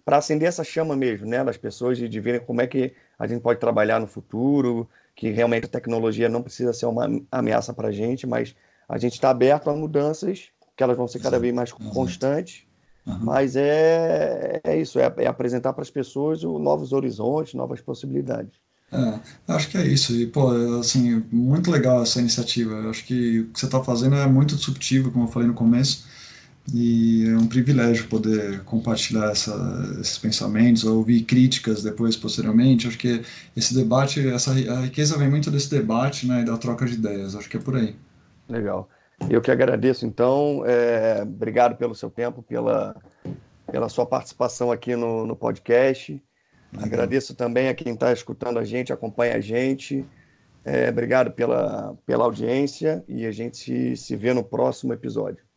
para acender essa chama mesmo né das pessoas de, de verem como é que a gente pode trabalhar no futuro que realmente a tecnologia não precisa ser uma ameaça para a gente mas a gente está aberto a mudanças que elas vão ser cada vez mais constantes Uhum. Mas é, é isso, é, é apresentar para as pessoas o, novos horizontes, novas possibilidades. É, acho que é isso. E, pô, assim, muito legal essa iniciativa. Eu acho que o que você está fazendo é muito disruptivo, como eu falei no começo, e é um privilégio poder compartilhar essa, esses pensamentos, ouvir críticas depois, posteriormente. Acho que esse debate, essa, a riqueza vem muito desse debate né, e da troca de ideias. Acho que é por aí. Legal. Eu que agradeço, então. É, obrigado pelo seu tempo, pela, pela sua participação aqui no, no podcast. Uhum. Agradeço também a quem está escutando a gente, acompanha a gente. É, obrigado pela, pela audiência e a gente se, se vê no próximo episódio.